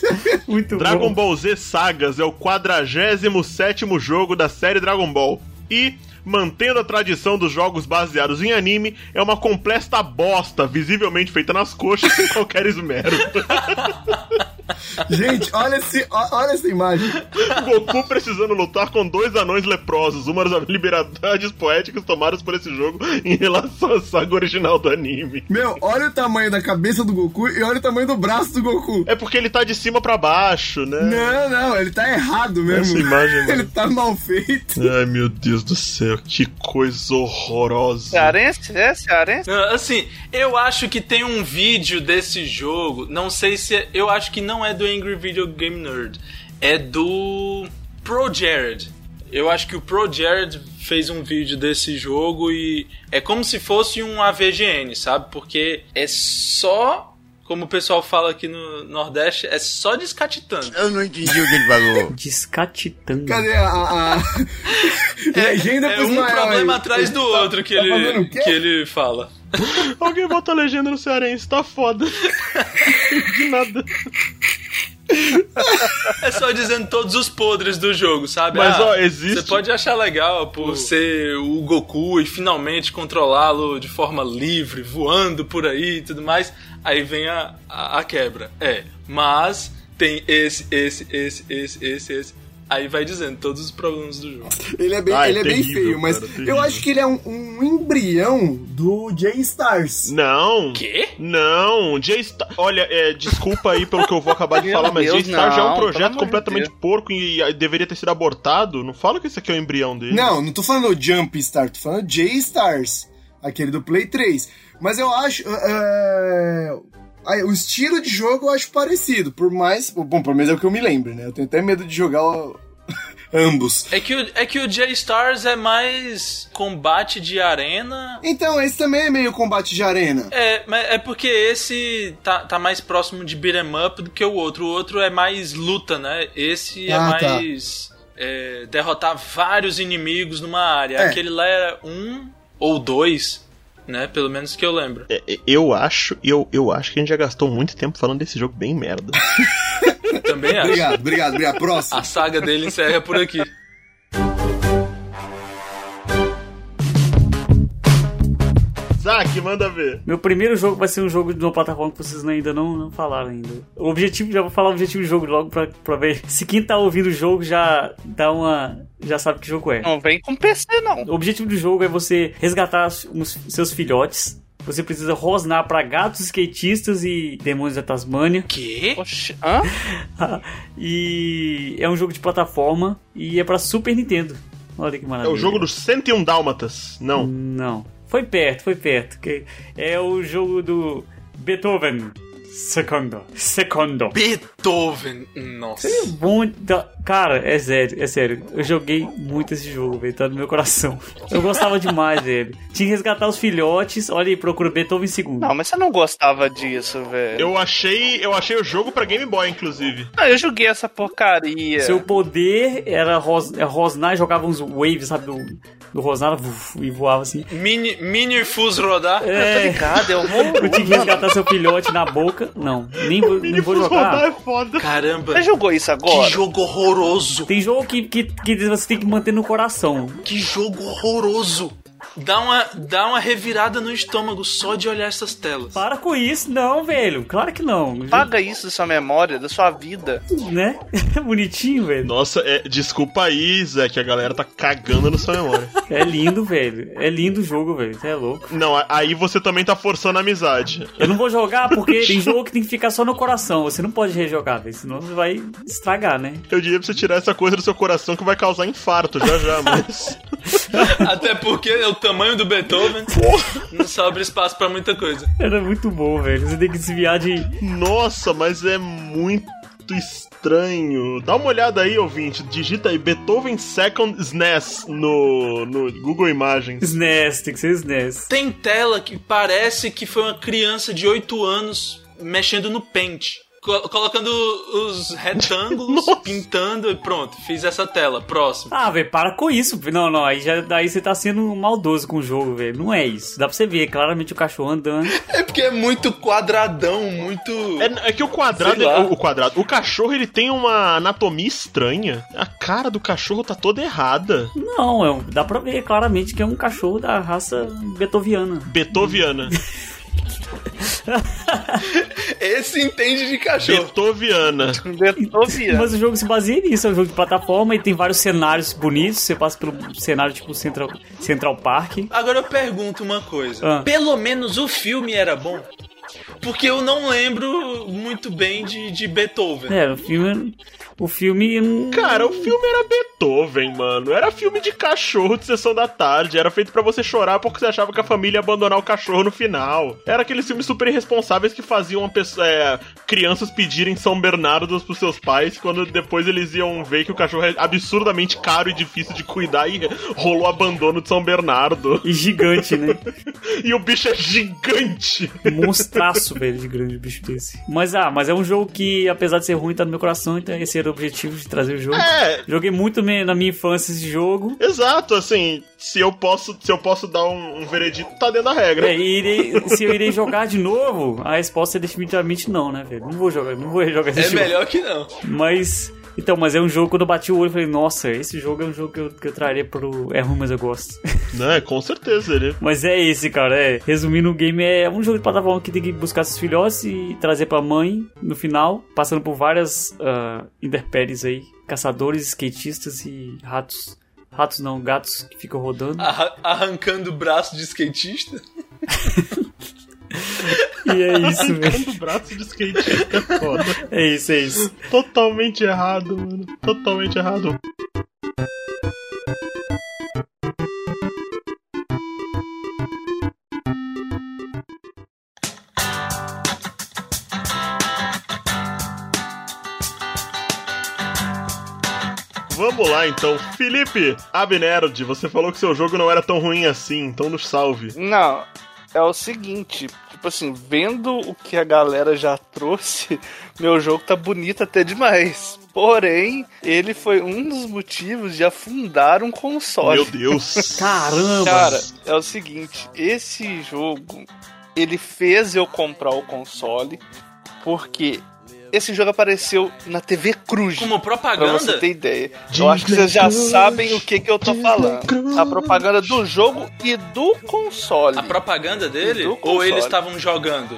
Muito Dragon bom. Ball Z Sagas é o 47 jogo da série Dragon Ball. E, mantendo a tradição dos jogos baseados em anime, é uma completa bosta, visivelmente feita nas coxas sem qualquer esmero. [LAUGHS] [LAUGHS] Gente, olha, esse, olha essa imagem. Goku precisando lutar com dois anões leprosos, uma das liberdades poéticas tomadas por esse jogo em relação à saga original do anime. Meu, olha o tamanho da cabeça do Goku e olha o tamanho do braço do Goku. É porque ele tá de cima pra baixo, né? Não, não, ele tá errado mesmo. Essa imagem, mano. [LAUGHS] Ele tá mal feito. Ai, meu Deus do céu, que coisa horrorosa. Cearense? É cearense? Assim, eu acho que tem um vídeo desse jogo, não sei se é, eu acho que não é do Angry Video Game Nerd, é do Pro Jared. Eu acho que o Pro Jared fez um vídeo desse jogo e é como se fosse um AVGN, sabe? Porque é só, como o pessoal fala aqui no Nordeste, é só descatitando. Eu não entendi o que ele falou. [LAUGHS] Descatitando. Cadê a. a, legenda É pro um problema atrás do Tá- outro que, tá ele, que ele fala. [LAUGHS] Alguém bota a legenda no cearense, tá foda. [LAUGHS] De nada. É só dizendo todos os podres do jogo, sabe? Mas, Ah, ó, existe- Você pode achar legal por ser o Goku e finalmente controlá-lo de forma livre, voando por aí e tudo mais. Aí vem a, a, a quebra. É, mas tem esse, esse, esse, esse, esse, esse. Aí vai dizendo todos os problemas do jogo. Ele é bem, Ah, é ele é bem terrível, feio, mas cara, terrível. eu acho que ele é um, um embrião do J-Stars. Não. Quê? Não, J-Star. Olha, é, desculpa aí pelo que eu vou acabar de falar, mas Deus, J-Star já é um projeto completamente Deus. porco e, e deveria ter sido abortado. Não fala que esse aqui é o embrião dele. Não, não tô falando Jump Star, tô falando J-Stars. Aquele do Play 3. Mas eu acho. é, aí, o estilo de jogo eu acho parecido. Por mais. Bom, pelo menos é o que eu me lembro, né? Eu tenho até medo de jogar o- [LAUGHS] ambos. É que, o, é que o J-Stars é mais combate de arena. Então, esse também é meio combate de arena. É, mas é porque esse tá, tá mais próximo de beat'em up do que o outro. O outro é mais luta, né? Esse é Ah, tá. mais é, derrotar vários inimigos numa área. É. Aquele lá era um ou dois, né? Pelo menos que eu lembro. É, é, eu acho, eu, eu acho que a gente já gastou muito tempo falando desse jogo bem merda. [LAUGHS] Também acho. Obrigado, obrigado, obrigado. Próximo. A saga dele encerra por aqui. Manda ver. Meu primeiro jogo vai ser um jogo de uma plataforma que vocês ainda não, não falaram ainda. O objetivo, já vou falar o objetivo do jogo logo pra, pra ver se quem tá ouvindo o jogo já dá uma já sabe que jogo é. Não vem com PC, não. O objetivo do jogo é você resgatar os seus filhotes. Você precisa rosnar pra gatos skatistas e demônios da Tasmânia. Que? Oxi, hã? [LAUGHS] e é um jogo de plataforma e é pra Super Nintendo. Olha que É maravilha. o jogo dos 101 Dálmatas. Não. Não. Foi perto, foi perto. Que é o jogo do Beethoven. Secondo. Secondo. Beethoven. Nossa. Bom, da- cara, é sério, é sério. Eu joguei muito esse jogo, velho. Tá no meu coração. Eu gostava demais dele. Tinha que resgatar os filhotes. Olha aí, procura Beethoven segundo. Não, mas você não gostava disso, velho. Eu achei, eu achei o jogo pra Game Boy, inclusive. Ah, eu joguei essa porcaria. Seu poder era ros, rosnar e jogava uns waves, sabe, do, do rosnar vuf, e voava assim. Mini, mini Fus rodar. É, Ligado, é horroroso. eu tinha que resgatar seu filhote na boca. Não, nem vou, nem vou jogar. é foda. Caramba. Você jogou isso Que agora? jogo horroroso. Tem jogo que, que, que você tem que manter no coração. Que jogo horroroso. Dá uma, dá uma revirada no estômago só de olhar essas telas. Para com isso, não, velho. Claro que não. Paga isso da sua memória, da sua vida. Né? [LAUGHS] Bonitinho, velho. Nossa, é, desculpa aí, Zé, que a galera tá cagando na sua memória. [LAUGHS] É lindo, velho. É lindo o jogo, velho. Você é louco. Não, aí você também tá forçando a amizade. Eu não vou jogar porque [LAUGHS] tem jogo que tem que ficar só no coração. Você não pode rejogar, velho. Senão você vai estragar, né? Eu diria pra você tirar essa coisa do seu coração que vai causar infarto já já, mas. Até porque é o tamanho do Beethoven. Não sobra espaço pra muita coisa. Era muito bom, velho. Você tem que desviar de. Nossa, mas é muito estranho. Dá uma olhada aí, ouvinte. Digita aí Beethoven Second SNES no, no Google Imagens. SNES, tem que ser SNES. Tem tela que parece que foi uma criança de 8 anos mexendo no pente. Co- colocando os retângulos, [LAUGHS] pintando e pronto, fiz essa tela. Próximo. Ah, velho, para com isso. Não, não, aí já daí você tá sendo maldoso com o jogo, velho. Não é isso. Dá pra você ver claramente o cachorro andando. [LAUGHS] É porque é muito quadradão, muito. É, é que o quadrado, lá. o, o quadrado, o cachorro ele tem uma anatomia estranha. A cara do cachorro tá toda errada. Não, é um- dá pra ver claramente que é um cachorro da raça beethoviana. Beethoviana. [LAUGHS] Esse entende de cachorro. Beethoven. Mas o jogo se baseia nisso, é um jogo de plataforma e tem vários cenários bonitos. Você passa pelo cenário tipo Central, Central Park. Agora eu pergunto uma coisa. Ah. Pelo menos o filme era bom? Porque eu não lembro muito bem de, de Beethoven. É, o filme. O filme. hum, Cara, o filme era Beethoven, mano. Era filme de cachorro de sessão da tarde. Era feito pra você chorar porque você achava que a família ia abandonar o cachorro no final. Era aqueles filmes super irresponsáveis que faziam uma pessoa, é, crianças pedirem São Bernardo pros seus pais quando depois eles iam ver que o cachorro é absurdamente caro e difícil de cuidar e rolou abandono de São Bernardo. E gigante, né? [LAUGHS] E o bicho é gigante. Monstraço, velho, de grande bicho desse. Mas ah, mas é um jogo que, apesar de ser ruim, tá no meu coração, então esse era o objetivo de trazer o jogo. É, Joguei muito na minha infância esse jogo. exato, assim, se eu posso, se eu posso dar um, um veredito, tá dentro da regra. É, e irei- se eu irei jogar de novo, a resposta é definitivamente não, né, velho? Não vou jogar, não vou jogar esse É jogo. melhor que não. Mas. Então, mas é um jogo, quando eu bati o olho, eu falei, nossa, esse jogo é um jogo que eu, que eu traria pro. É ruim, mas eu gosto. [LAUGHS] Né, com certeza, ele. mas é esse, cara, é. Resumindo, o game é um jogo de plataforma que tem que buscar seus filhotes e trazer pra mãe no final, passando por várias uh, interpéries aí. Caçadores, skatistas e ratos. Ratos não, gatos que ficam rodando. Arra- arrancando o braço de skatista. [LAUGHS] E é isso, velho. braço de skatista é foda. É isso, é isso. Totalmente errado, mano. Totalmente errado. Vamos lá então. Felipe Abnerd, você falou que seu jogo não era tão ruim assim, então nos salve. Não, é o seguinte, tipo assim, vendo o que a galera já trouxe, [LAUGHS] meu jogo tá bonito até demais. Porém, ele foi um dos motivos de afundar um console. Meu Deus. [LAUGHS] Caramba! Cara, é o seguinte, esse jogo, ele fez eu comprar o console, porque esse jogo apareceu na TV Cruz. Como Pra propaganda? você ter ideia. Eu acho que vocês já sabem o que, que eu tô falando. A propaganda do jogo e do console. A propaganda dele? Ou eles estavam jogando?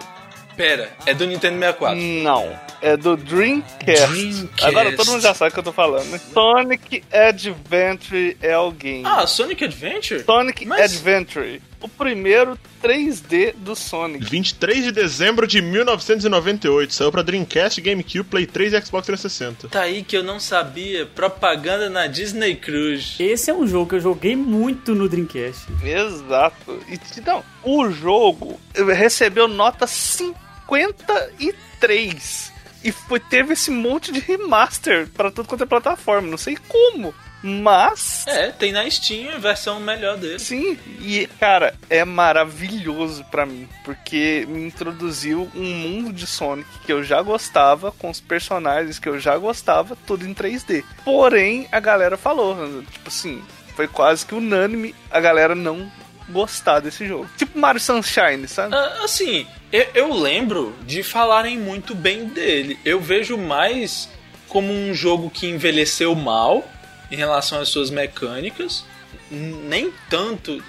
Pera, é do Nintendo 64. Não. é do Dreamcast. Dreamcast. Agora todo mundo já sabe o que eu tô falando, né? Sonic Adventure é o game. Ah, Sonic Adventure? Sonic mas- Adventure. O primeiro 3D do Sonic. 23 de dezembro de 1998. Saiu pra Dreamcast, GameCube, Play 3 e Xbox 360. Tá aí que eu não sabia. Propaganda na Disney Cruise. Esse é um jogo que eu joguei muito no Dreamcast. Exato. Então, o jogo recebeu nota 53. E foi, teve esse monte de remaster pra tudo quanto é plataforma. Não sei como. Mas. É, tem na Steam a versão melhor dele. Sim, e cara, é maravilhoso pra mim, porque me introduziu um mundo de Sonic que eu já gostava, com os personagens que eu já gostava, tudo em 3D. Porém, a galera falou, tipo assim, foi quase que unânime a galera não gostar desse jogo. Tipo Mario Sunshine, sabe? Ah, assim, eu, eu lembro de falarem muito bem dele. Eu vejo mais como um jogo que envelheceu mal em relação às suas mecânicas. Nem tanto.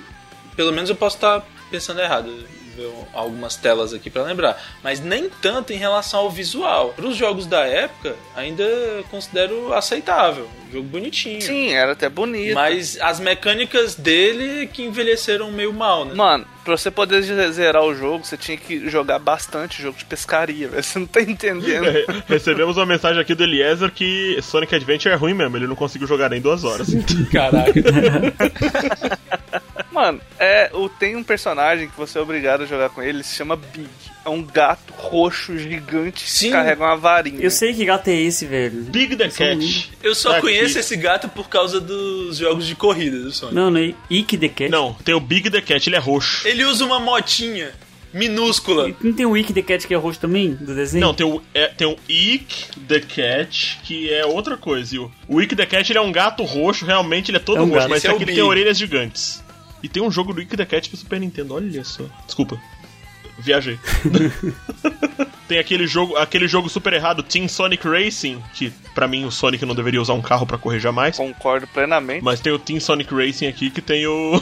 Pelo menos eu posso estar pensando errado. Ver algumas telas aqui pra lembrar. Mas nem tanto em relação ao visual. Para os jogos da época, ainda considero aceitável. Um jogo bonitinho. Sim, era até bonito. Mas as mecânicas dele que envelheceram meio mal, né? Mano, pra você poder zerar o jogo, você tinha que jogar bastante jogo de pescaria, [LAUGHS] velho. Você não tá entendendo. Recebemos uma mensagem aqui do Eliezer que Sonic Adventure é ruim mesmo, ele não conseguiu jogar nem duas horas. Caraca. [LAUGHS] Mano, é, o, tem um personagem que você é obrigado a jogar com ele, ele se chama Big. É um gato roxo gigante Sim. que carrega uma varinha. Eu sei que gato é esse, velho. Big the Cat. Eu só Tá conheço aqui. esse gato por causa dos jogos de corrida do Sonic. Não, não é Ike the Cat. Não, tem o Big the Cat, ele é roxo. Ele usa uma motinha minúscula. Não tem o Ike the Cat que é roxo também, do desenho? Não, tem o, é, tem o Eek the Cat, que é outra coisa. E o, o Eek the Cat ele é um gato roxo, realmente ele é todo É um roxo, gato. mas Esse é aqui ele tem orelhas gigantes. E tem um jogo do Eek the Cat pro Super Nintendo, olha só. Desculpa. Viajei. [LAUGHS] tem aquele jogo, aquele jogo super errado, Team Sonic Racing, que pra mim o Sonic não deveria usar um carro pra correr jamais. Concordo plenamente. Mas tem o Team Sonic Racing aqui que tem o.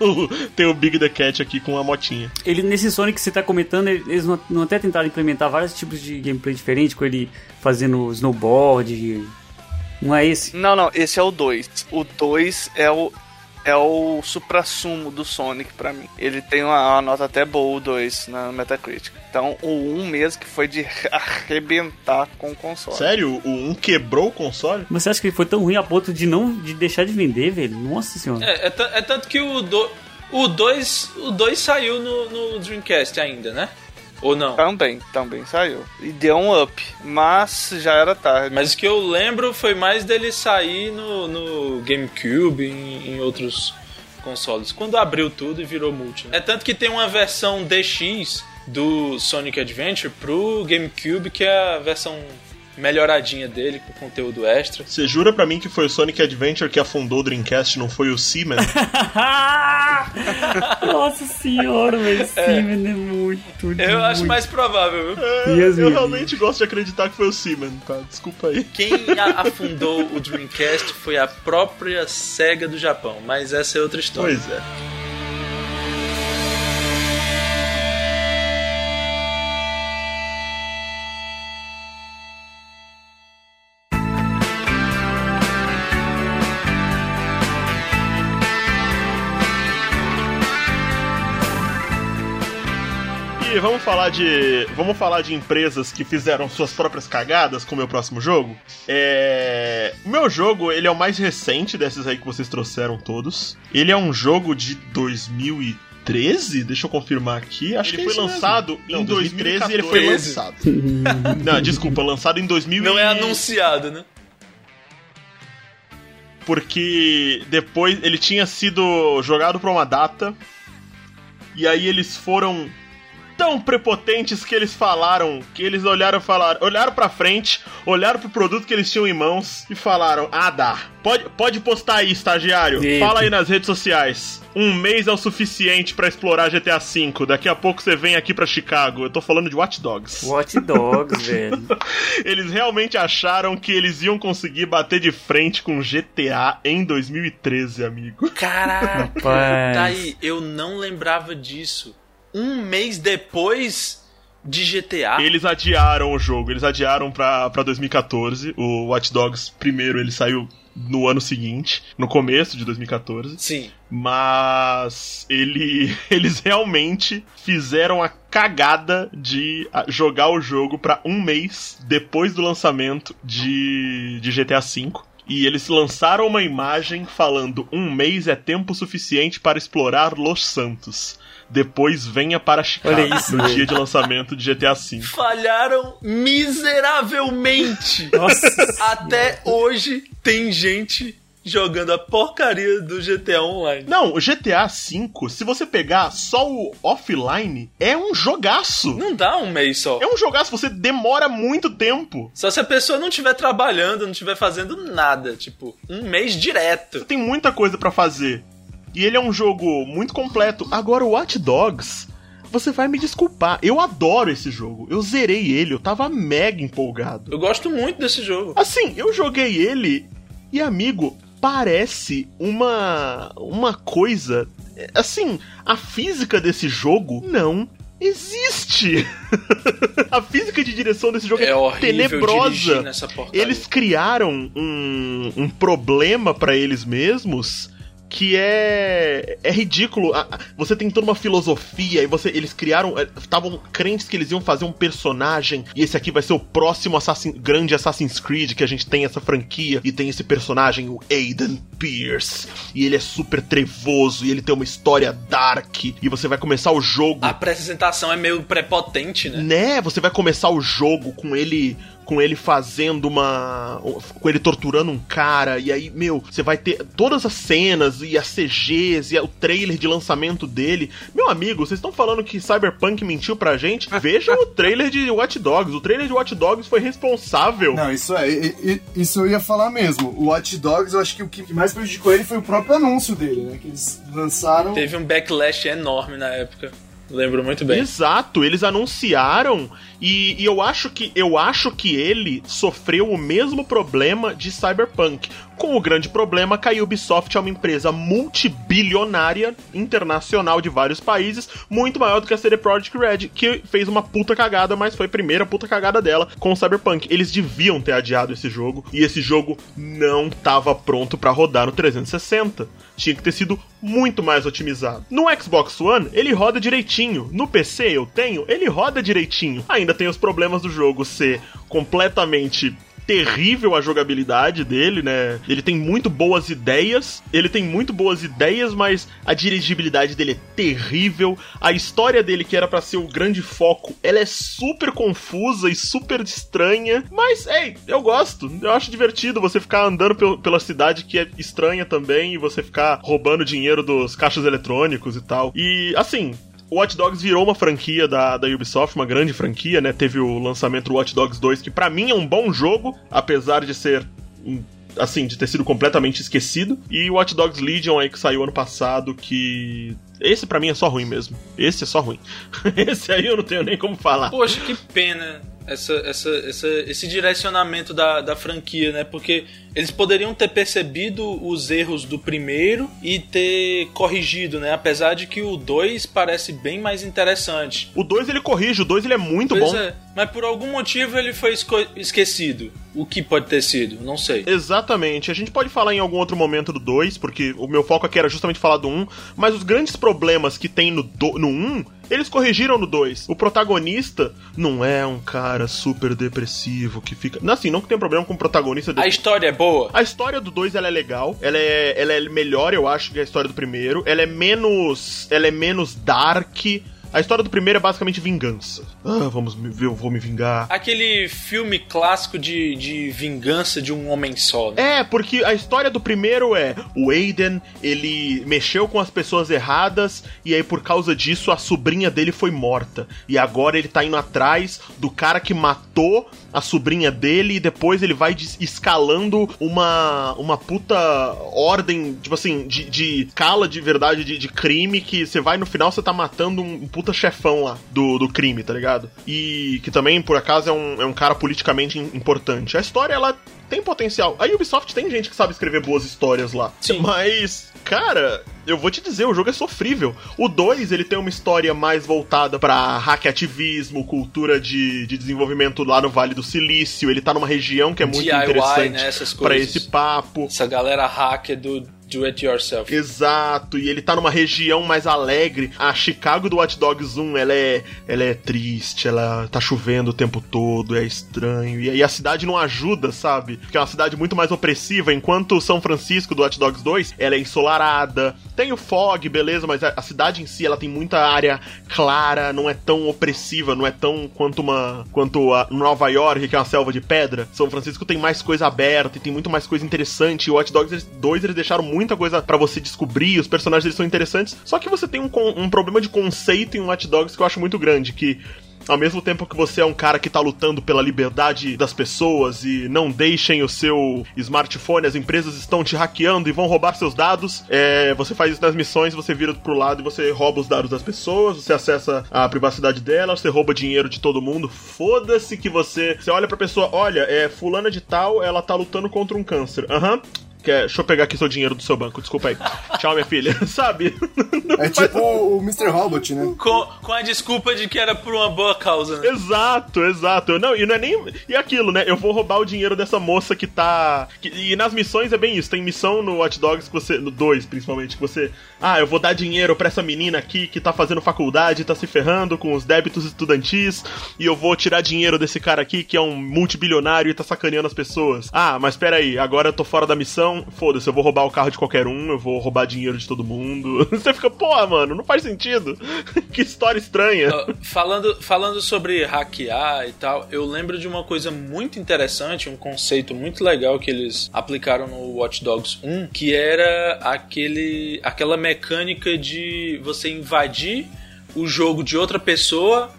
[LAUGHS] tem o Big the Cat aqui com a motinha. Ele, nesse Sonic que você tá comentando, eles não, não até tentaram implementar vários tipos de gameplay diferentes, com ele fazendo snowboard. Não é esse? Não, não, esse é o 2. O 2 é o é o supra-sumo do Sonic pra mim. Ele tem uma, uma nota até boa, o 2, na Metacritic. Então, o 1 mesmo que foi de [LAUGHS] arrebentar com o console. Sério? O 1 quebrou o console? Mas você acha que ele foi tão ruim a ponto de não de deixar de vender, velho? Nossa senhora. É, é, é tanto que o 2 o dois, o dois saiu no, no Dreamcast ainda, né? Ou não? Também, também saiu. E deu um up, mas já era tarde. Mas o que eu lembro foi mais dele sair no, no GameCube e em, em outros consoles. Quando abriu tudo e virou multi. né? É tanto que tem uma versão DX do Sonic Adventure pro GameCube, que é a versão melhoradinha dele, com conteúdo extra. Você jura pra mim que foi o Sonic Adventure que afundou o Dreamcast, não foi o Seaman? [LAUGHS] Nossa senhora, velho. Sim, é muito. Eu acho muito. mais provável, viu? É, eu me realmente gosto de acreditar que foi o Seaman, tá? Desculpa aí. Quem afundou o Dreamcast foi a própria SEGA do Japão, mas essa é outra história. Pois é. Vamos falar de. Vamos falar de empresas que fizeram suas próprias cagadas com o meu próximo jogo. É. O meu jogo, ele é o mais recente desses aí que vocês trouxeram todos. Ele é um jogo de 2013? Deixa eu confirmar aqui. Acho Ele que foi foi lançado Não, em 2013 e ele foi 2014. lançado. [LAUGHS] Não, desculpa, lançado em 2000 Não é anunciado, né? porque depois ele tinha sido jogado pra uma data e aí eles foram tão prepotentes que eles falaram que eles olharam falaram, olharam para frente, olharam pro produto que eles tinham em mãos e falaram: "Ah, dá. Pode pode postar aí, estagiário. Eita. Fala aí nas redes sociais. Um mês é o suficiente pra explorar GTA V. Daqui a pouco você vem aqui pra Chicago. Eu tô falando de Watch Dogs. Watch Dogs, [LAUGHS] velho. Eles realmente acharam que eles iam conseguir bater de frente com GTA em 2013, amigo. Caraca! Tá aí, eu não lembrava disso. Um mês depois de GTA. Eles adiaram o jogo, eles adiaram pra, pra 2014. O Watch Dogs, primeiro, ele saiu no ano seguinte, no começo de 2014. Sim. Mas ele, [LAUGHS] eles realmente fizeram a cagada de ah, jogar o jogo pra um mês depois do lançamento de, de GTA V. E eles lançaram uma imagem falando: um mês é tempo suficiente para explorar Los Santos. Depois venha para Chicago no dia de lançamento de GTA V. Falharam miseravelmente. [LAUGHS] Nossa. Até hoje tem gente jogando a porcaria do GTA Online. Não, o GTA V, se você pegar só o offline, é um jogaço. Não dá um mês só. É um jogaço, você demora muito tempo. Só se a pessoa não estiver trabalhando, não estiver fazendo nada. Tipo, um mês direto. Tem muita coisa pra fazer. E ele é um jogo muito completo. Agora, o Watch Dogs, você vai me desculpar. Eu adoro esse jogo. Eu zerei ele, eu tava mega empolgado. Eu gosto muito desse jogo. Assim, eu joguei ele e, amigo, parece uma. uma coisa. Assim, a física desse jogo não existe. [LAUGHS] a física de direção desse jogo é, É tenebrosa. Eles criaram um, um problema pra eles mesmos que é é ridículo. Você tem toda uma filosofia e você eles criaram, estavam crentes que eles iam fazer um personagem e esse aqui vai ser o próximo Assassin, grande Assassin's Creed que a gente tem essa franquia e tem esse personagem o Aiden Pierce e ele é super trevoso e ele tem uma história dark e você vai começar o jogo A apresentação é meio prepotente, né? né? Você vai começar o jogo com ele com ele fazendo uma com ele torturando um cara e aí, meu, você vai ter todas as cenas e as CGs e o trailer de lançamento dele. Meu amigo, vocês estão falando que Cyberpunk mentiu pra gente? [LAUGHS] Vejam o trailer de Watch Dogs. O trailer de Watch Dogs foi responsável. Não, isso é. Isso eu ia falar mesmo. O Watch Dogs, eu acho que o que mais prejudicou ele foi o próprio anúncio dele, né? Que eles lançaram. Teve um backlash enorme na época. Lembro muito bem. Exato, eles anunciaram e, e eu acho que eu acho que ele sofreu o mesmo problema de Cyberpunk. Com o grande problema que a Ubisoft é uma empresa multibilionária internacional de vários países, muito maior do que a CD Projekt Red, que fez uma puta cagada, mas foi a primeira puta cagada dela com o Cyberpunk. Eles deviam ter adiado esse jogo e esse jogo não tava pronto pra rodar no 360. Tinha que ter sido muito mais otimizado. No Xbox One, ele roda direitinho. No PC eu tenho, ele roda direitinho. Ainda tem os problemas do jogo ser completamente terrível a jogabilidade dele, né? Ele tem muito boas ideias, ele tem muito boas ideias, mas a dirigibilidade dele é terrível. A história dele, que era pra ser o grande foco, ela é super confusa e super estranha. Mas, ei, eu gosto. Eu acho divertido você ficar andando pel- pela cidade que é estranha também e você ficar roubando dinheiro dos caixas eletrônicos e tal. E, assim, o Watch Dogs virou uma franquia da, da Ubisoft, uma grande franquia, né? Teve o lançamento do Watch Dogs 2, que pra mim é um bom jogo, apesar de ser. Assim, de ter sido completamente esquecido. E o Watch Dogs Legion aí que saiu ano passado, que. Esse pra mim é só ruim mesmo. Esse é só ruim. [LAUGHS] Esse aí eu não tenho nem como falar. Poxa, que pena essa, essa, essa, esse direcionamento da, da franquia, né? Porque eles poderiam ter percebido os erros do primeiro e ter corrigido, né? Apesar de que o 2 parece bem mais interessante. O 2 ele corrige, o 2 ele é muito Pois bom. é, mas por algum motivo ele foi esquecido. O que pode ter sido? Não sei. Exatamente. A gente pode falar em algum outro momento do 2, porque o meu foco aqui era justamente falar do 1, um, mas os grandes problemas que tem no 1, no um, eles corrigiram no 2. O protagonista não é um cara super depressivo que fica. Não, assim, não que tem problema com o protagonista. A história é boa. A história do 2 ela é legal, ela é, ela é melhor, eu acho, que a história do primeiro. Ela é menos. Ela é menos dark. A história do primeiro é basicamente vingança. Ah, vamos ver, eu vou me vingar. Aquele filme clássico de, de vingança de um homem só. né? É, porque a história do primeiro é o Aiden, ele mexeu com as pessoas erradas e aí por causa disso a sobrinha dele foi morta. E agora ele tá indo atrás do cara que matou a sobrinha dele e depois ele vai escalando uma uma puta ordem, tipo assim, de, de escala de verdade de, de crime que você vai no final você tá matando um, um puta chefão lá do, do crime, tá ligado? E que também, por acaso, é um, é um cara politicamente im- importante. A história, ela tem potencial. A Ubisoft tem gente que sabe escrever boas histórias lá. Sim. Mas, cara, eu vou te dizer, o jogo é sofrível. O 2, ele tem uma história mais voltada pra hackativismo, cultura de, de desenvolvimento lá no Vale do Silício. Ele tá numa região que é muito DIY, interessante né, coisas. esse papo. Essa galera hacker do do it yourself. Exato, e ele tá numa região mais alegre. A Chicago do Watch Dogs 1, ela é, ela é triste, ela tá chovendo o tempo todo, é estranho. E a cidade não ajuda, sabe? Porque é uma cidade muito mais opressiva, enquanto São Francisco do Watch Dogs 2, ela é ensolarada. Tem o fog, beleza, mas a, cidade em si, ela tem muita área clara, não é tão opressiva, não é tão quanto uma quanto a Nova York, que é uma selva de pedra. São Francisco tem mais coisa aberta e tem muito mais coisa interessante. E o Watch Dogs eles- 2 eles deixaram muita coisa pra você descobrir, os personagens eles são interessantes. Só que você tem um, um problema de conceito em Watch Dogs que eu acho muito grande, que ao mesmo tempo que você é um cara que tá lutando pela liberdade das pessoas e não deixem o seu smartphone, as empresas estão te hackeando e vão roubar seus dados, é, você faz isso nas missões, você vira pro lado e você rouba os dados das pessoas, você acessa a privacidade delas, você rouba dinheiro de todo mundo. Foda-se que você. Você olha pra pessoa, olha, é fulana de tal, ela tá lutando contra um câncer. Aham. Quer, deixa eu pegar aqui seu dinheiro do seu banco, desculpa aí. Tchau, minha filha. [LAUGHS] Sabe? É tipo o Mr. Robot, né? Com, com a desculpa de que era por uma boa causa, né? Exato, exato. Não, e não é nem. E aquilo, né? Eu vou roubar o dinheiro dessa moça que tá. que- e nas missões é bem isso. Tem missão no Watch Dogs que você. No 2, principalmente, que você. Ah, eu vou dar dinheiro pra essa menina aqui que tá fazendo faculdade, tá se ferrando com os débitos estudantis. E eu vou tirar dinheiro desse cara aqui que é um multibilionário e tá sacaneando as pessoas. Ah, mas peraí, agora eu tô fora da missão. Foda-se, eu vou roubar o carro de qualquer um, eu vou roubar dinheiro de todo mundo. [LAUGHS] Você fica, pô, mano, não faz sentido. [LAUGHS] que história estranha. Ó, Falando, falando sobre hackear e tal, eu lembro de uma coisa muito interessante, um conceito muito legal que eles aplicaram no Watch Dogs 1, que era aquele, aquela mecânica de você invadir o jogo de outra pessoa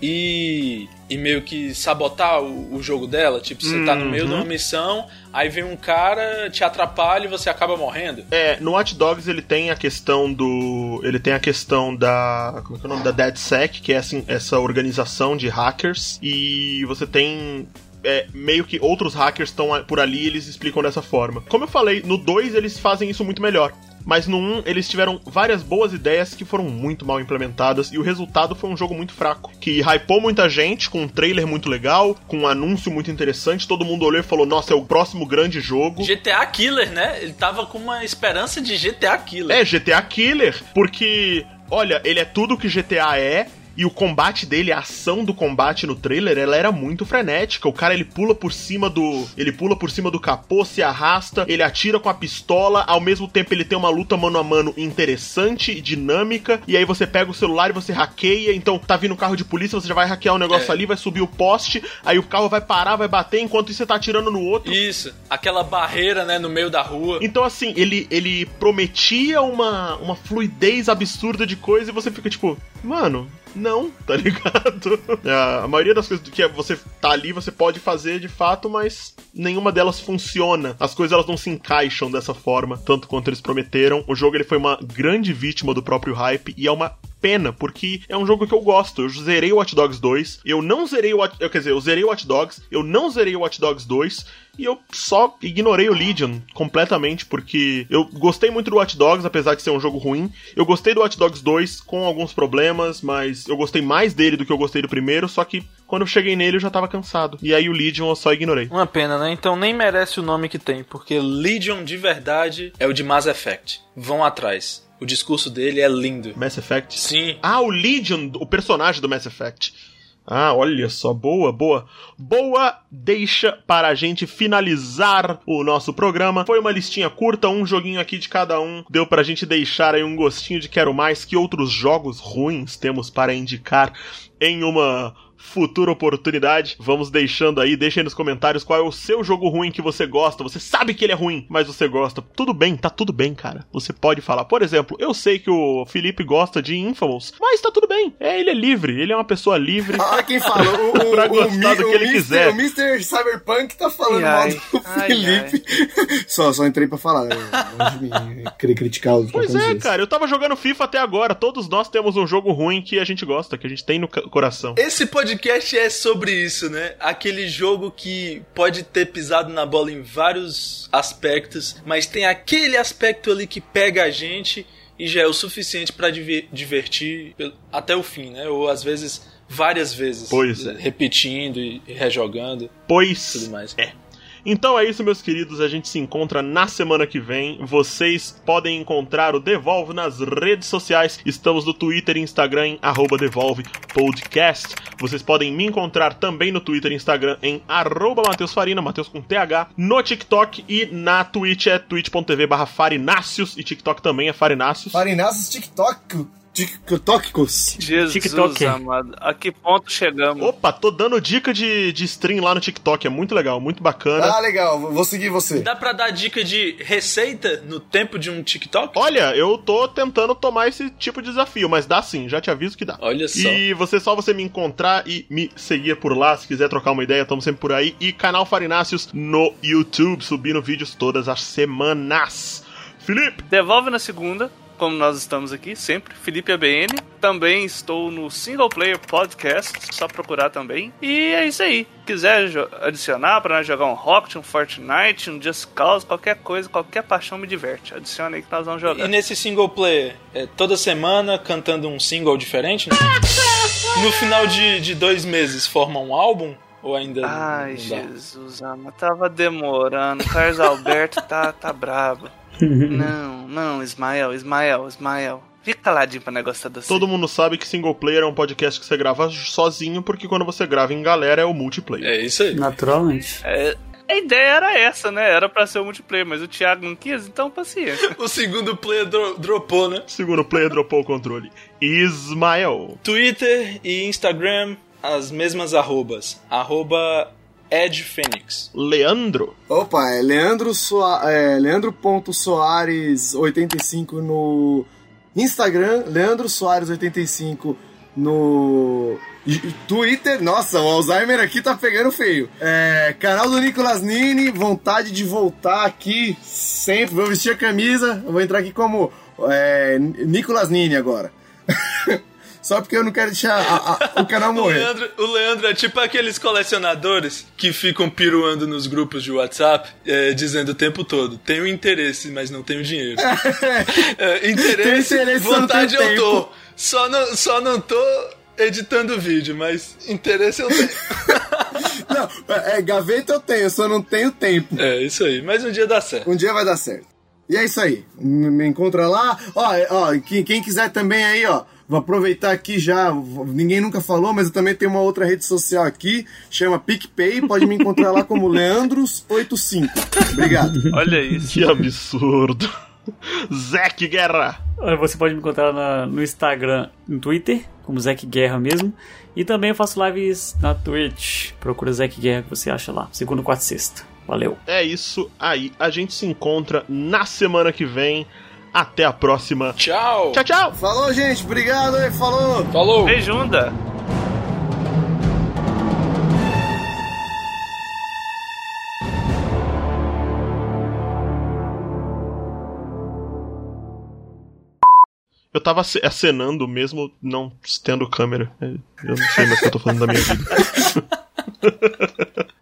e, e meio que sabotar o, o jogo dela. Tipo, você tá no meio de uma missão, aí vem um cara, te atrapalha e você acaba morrendo. É, no Watch Dogs ele tem a questão do. Ele tem a questão da. Como é que é o nome? Da DeadSec, que é assim, essa organização de hackers. E você tem. é, meio que outros hackers estão por ali e eles explicam dessa forma. Como eu falei, no 2 eles fazem isso muito melhor. Mas no 1 eles tiveram várias boas ideias que foram muito mal implementadas e o resultado foi um jogo muito fraco. Que hypou muita gente, com um trailer muito legal, com um anúncio muito interessante, todo mundo olhou e falou: Nossa, é o próximo grande jogo. GTA Killer, né? Ele tava com uma esperança de GTA Killer. É, GTA Killer, porque, olha, ele é tudo que GTA é. E o combate dele, a ação do combate no trailer, ela era muito frenética. O cara ele pula por cima do, ele pula por cima do capô, se arrasta, ele atira com a pistola, ao mesmo tempo ele tem uma luta mano a mano interessante e dinâmica. E aí você pega o celular e você hackeia, então tá vindo um carro de polícia, você já vai hackear um negócio É. ali, vai subir o poste, aí o carro vai parar, vai bater enquanto você tá atirando no outro. Isso, aquela barreira, né, no meio da rua. Então, assim, ele, ele prometia uma, uma fluidez absurda de coisa e você fica tipo, mano, não, tá [LAUGHS] ligado? É, a maioria das coisas que você tá ali, você pode fazer de fato, mas nenhuma delas funciona. As coisas elas não se encaixam dessa forma, tanto quanto eles prometeram. O jogo ele foi uma grande vítima do próprio hype e é uma pena, porque é um jogo que eu gosto. Eu zerei o Watch Dogs 2, eu não zerei o eu, quer dizer, eu zerei o Watch Dogs, eu não zerei o Watch Dogs 2 e eu só ignorei o Legion completamente porque eu gostei muito do Watch Dogs, apesar de ser um jogo ruim. Eu gostei do Watch Dogs 2 com alguns problemas, mas eu gostei mais dele do que eu gostei do primeiro, só que quando eu cheguei nele eu já tava cansado. E aí o Legion eu só ignorei. Uma pena, né? Então nem merece o nome que tem, porque Legion de verdade é o de Mass Effect. Vão atrás. O discurso dele é lindo. Mass Effect? Sim. Ah, o Legion, o personagem do Mass Effect. Ah, olha só, boa, boa. Boa deixa para a gente finalizar o nosso programa. Foi uma listinha curta, um joguinho aqui de cada um. Deu pra gente deixar aí um gostinho de quero mais. Que outros jogos ruins temos para indicar em uma futura oportunidade. Vamos deixando aí, deixa aí nos comentários qual é o seu jogo ruim que você gosta. Você sabe que ele é ruim, mas você gosta. Tudo bem, tá tudo bem, cara. Você pode falar. Por exemplo, eu sei que o Felipe gosta de Infamous, mas tá tudo bem. É, ele é livre, ele é uma pessoa livre. [LAUGHS] Olha quem fala, o, o, Pra o, gostar do Mi- que ele o quiser. O Mr. Cyberpunk tá falando Ai, mal do ai, Felipe. [LAUGHS] Só, só entrei pra falar, né? [LAUGHS] Querer criticar os Pois é, deles. cara, eu tava jogando FIFA até agora. Todos nós temos um jogo ruim que a gente gosta, que a gente tem no coração. Esse podcast é sobre isso, né? Aquele jogo que pode ter pisado na bola em vários aspectos, mas tem aquele aspecto ali que pega a gente e já é o suficiente pra diver- divertir até o fim, né? Ou às vezes várias vezes, Pois é. repetindo e e rejogando, Pois tudo mais. É. Então é isso, meus queridos. A gente se encontra na semana que vem. Vocês podem encontrar o Devolve nas redes sociais. Estamos no Twitter e Instagram em arroba Devolve Podcast. Vocês podem me encontrar também no Twitter e Instagram em Matheus Farina, Matheus com TH, no TikTok e na Twitch é twitch.tv barra Farináceos e TikTok também é Farináceos. Farináceos TikTok. TikTokicos. Jesus TikTok. amado. A que ponto chegamos? Opa, tô dando dica de, de stream lá no TikTok. É muito legal, muito bacana. Ah, legal, vou seguir você. Dá pra dar dica de receita no tempo de um TikTok? Olha, eu tô tentando tomar esse tipo de desafio, mas dá sim, já te aviso que dá. Olha só. E você só você me encontrar e me seguir por lá, se quiser trocar uma ideia, estamos sempre por aí. E canal Farináceos no YouTube, subindo vídeos todas as semanas. Felipe, Devolve na segunda, como nós estamos aqui, sempre. Felipe ABN. Também estou no Single Player Podcast, só procurar também. E é isso aí. Quiser jo- adicionar para nós jogar um Rocket, um Fortnite, um Just Cause, qualquer coisa, qualquer paixão me diverte. Adicione aí que nós vamos jogar. E nesse single player, é, toda semana cantando um single diferente, né? [LAUGHS] No final de, de dois meses forma um álbum? Ou ainda não- Ai? Jesus, ama, tava demorando. Carlos Alberto tá, tá brabo. [LAUGHS] Não, não, Ismael, Ismael, Ismael. Fica caladinho pra negócio da todo mundo sabe que single player é um podcast que você grava sozinho, porque quando você grava em galera é o multiplayer. É isso aí. Naturalmente. É, a ideia era essa, né? Era pra ser o multiplayer, mas o Thiago não quis, então paciência. [LAUGHS] O segundo player dro- dropou, né? Segundo player dropou o controle. Ismael. Twitter e Instagram, as mesmas arrobas. Arroba EdFênix. Leandro. Opa, é Leandro, Soa é, Leandro.soares85 no Instagram, Leandro Soares85 no Twitter. Nossa, o Alzheimer aqui tá pegando feio. É, canal do Nicolas Nini, vontade de voltar aqui sempre. Vou vestir a camisa, vou entrar aqui como é, Nicolas Nini agora. [LAUGHS] Só porque eu não quero deixar a- a- o canal [LAUGHS] O morrer. Leandro, o Leandro é tipo aqueles colecionadores que ficam piruando nos grupos de WhatsApp, é, dizendo o tempo todo: tenho interesse, mas não tenho dinheiro. [LAUGHS] É, interesse, Tenho interesse, não vontade eu tô. Só não, só não tô editando vídeo, mas interesse eu tenho. [LAUGHS] Não, é, gaveta eu tenho, só não tenho tempo. é, isso aí. Mas um dia dá certo. Um dia vai dar certo. E é isso aí. Me me encontra lá. Ó, é, ó quem, quem quiser também aí, ó. Vou aproveitar aqui já. Ninguém nunca falou, mas eu também tenho uma outra rede social aqui. Chama PicPay. Pode me encontrar lá como Leandros85. Obrigado. Olha isso. Que absurdo. Zack Guerra. Olha, Você pode me encontrar na- no Instagram, no Twitter, como Zack Guerra mesmo. E também eu faço lives na Twitch. Procura Zack Guerra que você acha lá. Segunda, quarta e sexta. Valeu. É isso aí. A gente se encontra na semana que vem. Até a próxima. Tchau. Tchau, tchau. Falou, gente. Obrigado. aí, Falou. Falou. Beijunda. Eu tava ace- acenando mesmo não tendo câmera. Eu não sei mais o que eu tô falando da minha vida. [LAUGHS]